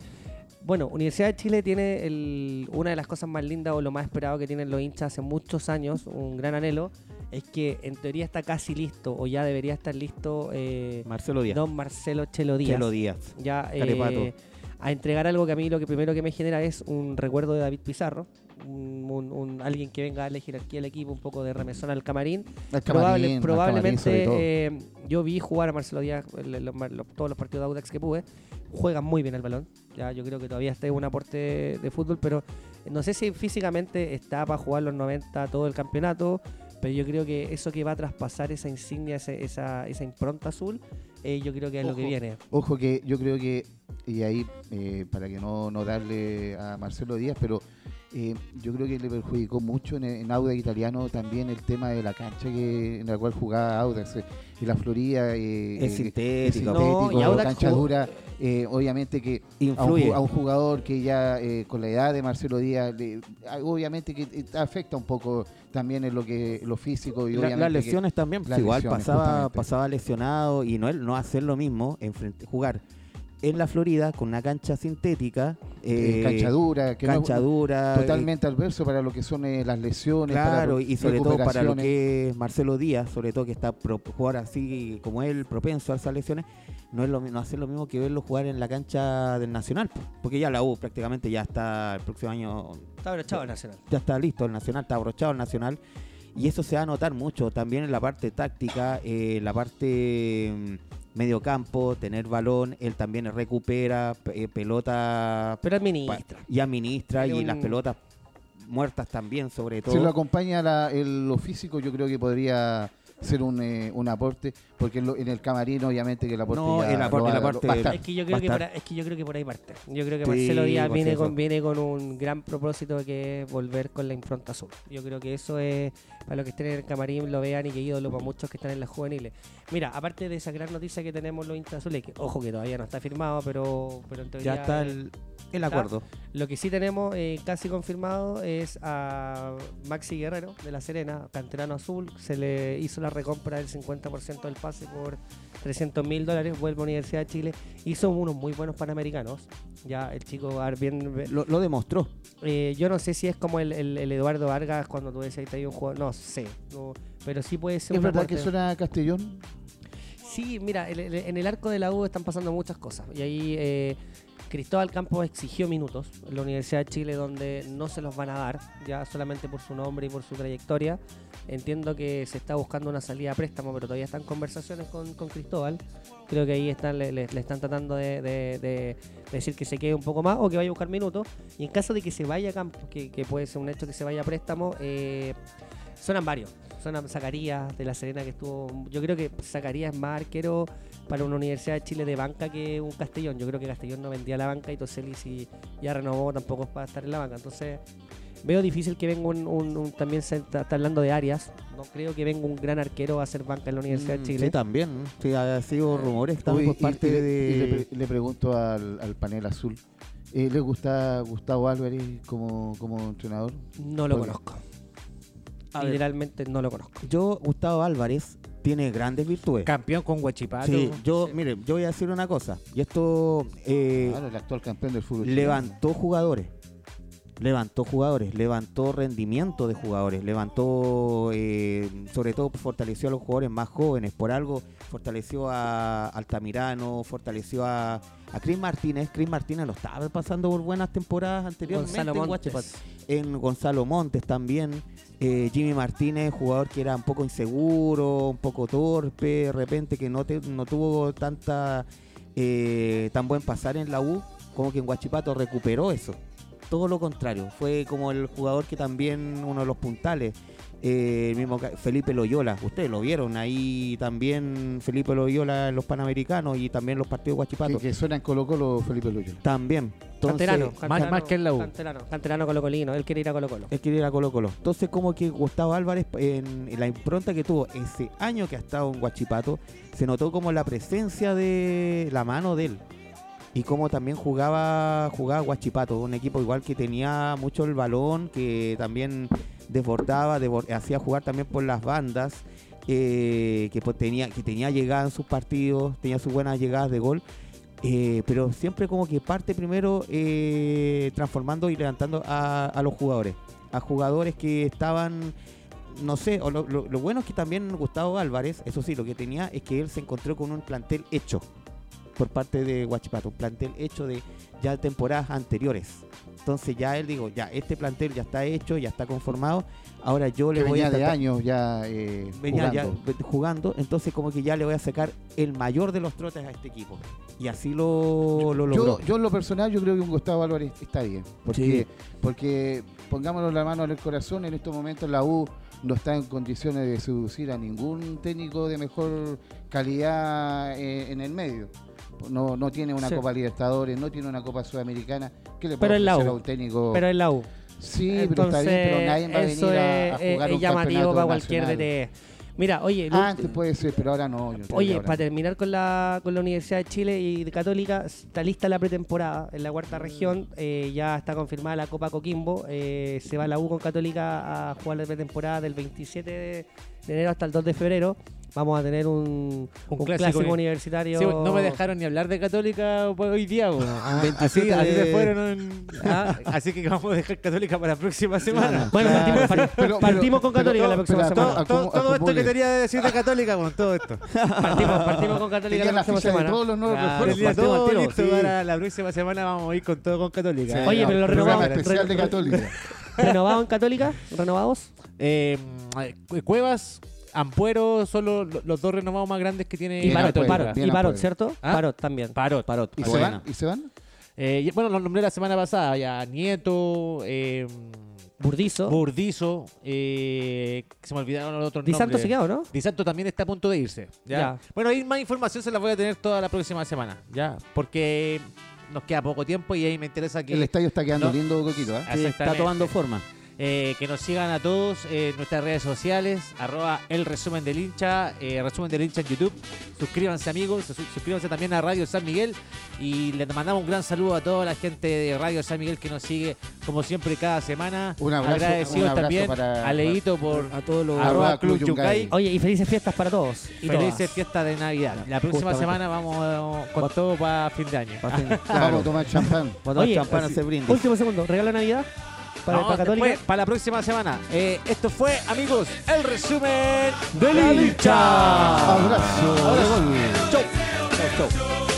Bueno, Universidad de Chile tiene el- una de las cosas más lindas o lo más esperado que tienen los hinchas hace muchos años, un gran anhelo, es que en teoría está casi listo o ya debería estar listo eh, Marcelo Díaz. don Marcelo Chelo Díaz. Chelo Díaz. ya eh, a entregar algo que a mí lo que primero que me genera es un recuerdo de David Pizarro, un, un- un- alguien que venga a darle jerarquía al equipo, un poco de remesón al camarín. Probable- camarín, probablemente eh, yo vi jugar a Marcelo Díaz los- todos los partidos de Audax que pude. Juega muy bien el balón. Ya yo creo que todavía está en un aporte de fútbol, pero no sé si físicamente está para jugar los 90 todo el campeonato. Pero yo creo que eso que va a traspasar esa insignia, ese- esa, esa impronta azul, eh, yo creo que es lo que viene. Ojo que yo creo que, y ahí, eh, para que no, no darle a Marcelo Díaz, pero eh, yo creo que le perjudicó mucho en, en Audax italiano también el tema de la cancha que, en la cual jugaba Audax. eh, y la Florida eh, Es eh, sintético. No, y Audax cancha dura. eh, obviamente que a un, a un jugador que ya eh, con la edad de Marcelo Díaz, le- obviamente que eh, afecta un poco también en lo que lo físico y La- obviamente las que- lesiones también, pues, las igual lesiones, pasaba, justamente. pasaba lesionado y no él no hacer lo mismo, enfrente- jugar en la Florida con una cancha sintética, eh, eh, cancha dura, que no- cancha dura, totalmente adverso para lo que son eh, las lesiones, Claro, para y sobre todo para lo que es Marcelo Díaz, sobre todo que está pro, jugar así como él, propenso a esas lesiones, no es lo no hacer lo mismo que verlo jugar en la cancha del Nacional, po, porque ya la U prácticamente ya está el próximo año Está abrochado el Nacional. ya está listo el Nacional, está abrochado el Nacional. Y eso se va a notar mucho también en la parte táctica, eh, la parte mm, medio campo, tener balón, él también recupera pe- eh, pelota Pero administra. y administra y las un- pelotas muertas también sobre todo. Si lo acompaña la- el- lo físico, yo creo que podría ser un, eh, un aporte, porque en, lo- en el camarín obviamente que el aporte No, ya el aporte- el. Es que yo creo que por es que yo creo que por ahí parte. Yo creo que Sí, Marcelo Díaz viene eso. con, viene con un gran propósito que es volver con la impronta azul. Yo creo que eso es para los que estén en el camarín lo vean y que ídolo para muchos que están en las juveniles. Mira, aparte de esa gran noticia que tenemos los hinchas azules, que ojo que todavía no está firmado, pero, pero en teoría ya está eh, el, el acuerdo. lo que sí tenemos eh, casi confirmado es a Maxi Guerrero de La Serena, canterano azul. Se le hizo la recompra del 50% del pase por 300 mil dólares. Vuelve a Universidad de Chile. Hizo unos muy buenos panamericanos. Ya el chico bien. Lo, lo demostró. eh, yo no sé si es como el, el- el Eduardo Vargas cuando tú decías hay un jugador. No sé. no, pero sí puede ser ¿Es verdad que suena Castellón? Sí, mira, el- el- en el arco de la U están pasando muchas cosas. Y ahí eh, Cristóbal Campos exigió minutos en la Universidad de Chile donde no se los van a dar, ya solamente por su nombre y por su trayectoria. Entiendo que se está buscando una salida a préstamo, pero todavía están conversaciones con, Cristóbal. Creo que ahí están, le, están tratando de, de- de decir que se quede un poco más o que vaya a buscar minutos. Y en caso de que se vaya a Campos, que, que puede ser un hecho que se vaya a préstamo, eh, Suenan varios. Suenan Zacarías de la Serena que estuvo. Yo creo que Zacarías es más arquero para una Universidad de Chile de banca que un Castellón. Yo creo que Castellón no vendía la banca y Toseli si ya renovó tampoco es para estar en la banca. Entonces veo difícil que venga un, un- un- también se está, está hablando de Arias. No creo que venga un gran arquero a hacer banca en la Universidad de Mm, Chile. Sí, también. Sí, ha sido rumores también por parte y, y le- de... y le, pre- le pregunto al, al panel azul. eh, ¿Le gusta Gustavo Álvarez como, como entrenador? no lo conozco. A ver. Literalmente no lo conozco. Yo, Gustavo Álvarez, tiene grandes virtudes. Campeón con Huachipato. Sí, yo, Sí. mire, yo voy a decir una cosa. Y esto eh, Claro, el actual campeón del fútbol. chileno. levantó jugadores. Levantó jugadores, levantó rendimiento de jugadores, levantó, eh, sobre todo fortaleció a los jugadores más jóvenes. Por algo fortaleció a Altamirano, fortaleció a, a Chris Martínez. Chris Martínez lo estaba pasando por buenas temporadas anteriormente Gonzalo en Montes. Huachipato. En Gonzalo Montes también. Eh, Jimmy Martínez, jugador que era un poco inseguro, un poco torpe, de repente que no, te- no tuvo tanta eh, tan buen pasar en la U, como que en Huachipato recuperó eso. Todo lo contrario, fue como el jugador que también uno de los puntales. eh, el mismo Felipe Loyola, ustedes lo vieron ahí también Felipe Loyola en los Panamericanos y también los partidos de Huachipato. Que, que suena en Colo Colo Felipe Loyola. También. Entonces, canterano, más- canterano, más que en la U. Canterano, canterano colocolino. Él quiere ir a Colo Colo. Él quiere ir a Colo Colo. Entonces, como que Gustavo Álvarez, en, en la impronta que tuvo ese año que ha estado en Huachipato, se notó como la presencia de la mano de él. Y como también jugaba, jugaba Huachipato, un equipo igual que tenía mucho el balón, que también desbordaba, desbor- hacía jugar también por las bandas, eh, que, pues tenía, que tenía llegada en sus partidos, tenía sus buenas llegadas de gol. Eh, pero siempre como que parte primero eh, transformando y levantando a, los jugadores. A jugadores que estaban, no sé, lo- lo bueno es que también Gustavo Álvarez, eso sí, lo que tenía es que él se encontró con un plantel hecho por parte de Huachipato, un plantel hecho de ya temporadas anteriores. Entonces ya él digo, ya este plantel ya está hecho, ya está conformado, ahora yo le Que voy a venía de años ya eh, venía ya jugando. ve- jugando, entonces como que ya le voy a sacar el mayor de los trotes a este equipo. Y así lo, lo logró. Yo, yo en lo personal, yo creo que un Gustavo Álvarez está bien. Porque, Sí. porque pongámonos la mano en el corazón, en estos momentos la U no está en condiciones de seducir a ningún técnico de mejor calidad eh, en el medio. No, no tiene una Sí. Copa Libertadores, no tiene una Copa Sudamericana. ¿Qué le puede U. a un técnico? Pero es la U. sí, pero está bien, pero nadie va a venir a, a jugar es un llamativo para cualquier. DT. Mira, oye, Antes puede ser, pero ahora no. Oye, ahora para terminar con la, con la Universidad de Chile y de Católica, está lista la pretemporada en la cuarta región. eh, ya está confirmada la Copa Coquimbo. eh, se va la U con Católica a jugar la pretemporada del 27 de, de enero hasta el 2 de febrero. Vamos a tener un, Un un clásico clásico, uni- universitario. Sí, no me dejaron ni hablar de Católica pues, hoy día. weón. así, 27 así se fueron. en- ah, así que vamos a dejar Católica para la próxima semana. Bueno, Claro, partimos, pero- pero- con pero- Católica la próxima semana. Acu- Todo, todo esto que acumule. tenía que decir de Católica con todo esto. Partimos, partimos con Católica la la próxima semana. todos los nuevos Claro. refuerzos. Tenía partimos todo tiro, listo sí. para la próxima semana vamos a ir con todo con Católica. Sí, Oye, pero lo renovamos- especial de Católica. ¿Renovados en Católica? ¿Renovados? Eh, Cu- Cuevas, Ampuero son los, los dos renovados más grandes que tiene Y Parot, y Parot. ¿cierto? ¿Ah? Parot también. Parot. Parot. ¿Y se van? ¿Y se van? Eh, bueno, los nombré la semana pasada. Ya Nieto, eh, Burdizo. Burdizo, eh, se me olvidaron los otros Di Santo nombres. se quedó, ¿no? Di Santo también está a punto de irse. ¿ya? Ya. Bueno, ahí más información se la voy a tener toda la próxima semana, ¿ya? Porque nos queda poco tiempo y ahí me interesa que, El estadio está quedando No. lindo, Coquito. ¿eh? Sí, está tomando forma. Eh, que nos sigan a todos en nuestras redes sociales, arroba el resumen del hincha, eh, resumen del hincha en YouTube. Suscríbanse amigos, su- suscríbanse también a Radio San Miguel y le mandamos un gran saludo a toda la gente de Radio San Miguel que nos sigue como siempre cada semana. Un abrazo- Agradecido un abrazo también para- a Leito por A todos los. arroba Arroba Club Yungay. Yungay. Oye, y felices fiestas para todos. Y Felices fiestas de Navidad. La próxima Justamente. semana vamos eh, con todo para fin de año. Pa' fin- Vamos a Claro. tomar champán. Cuando Oye, las campanas así- se brinden. Último segundo, regalo de Navidad para, No, para Católica. después, para la próxima semana. Eh, esto fue, amigos, el resumen. Abrazo. de. Chau. Chau, chau.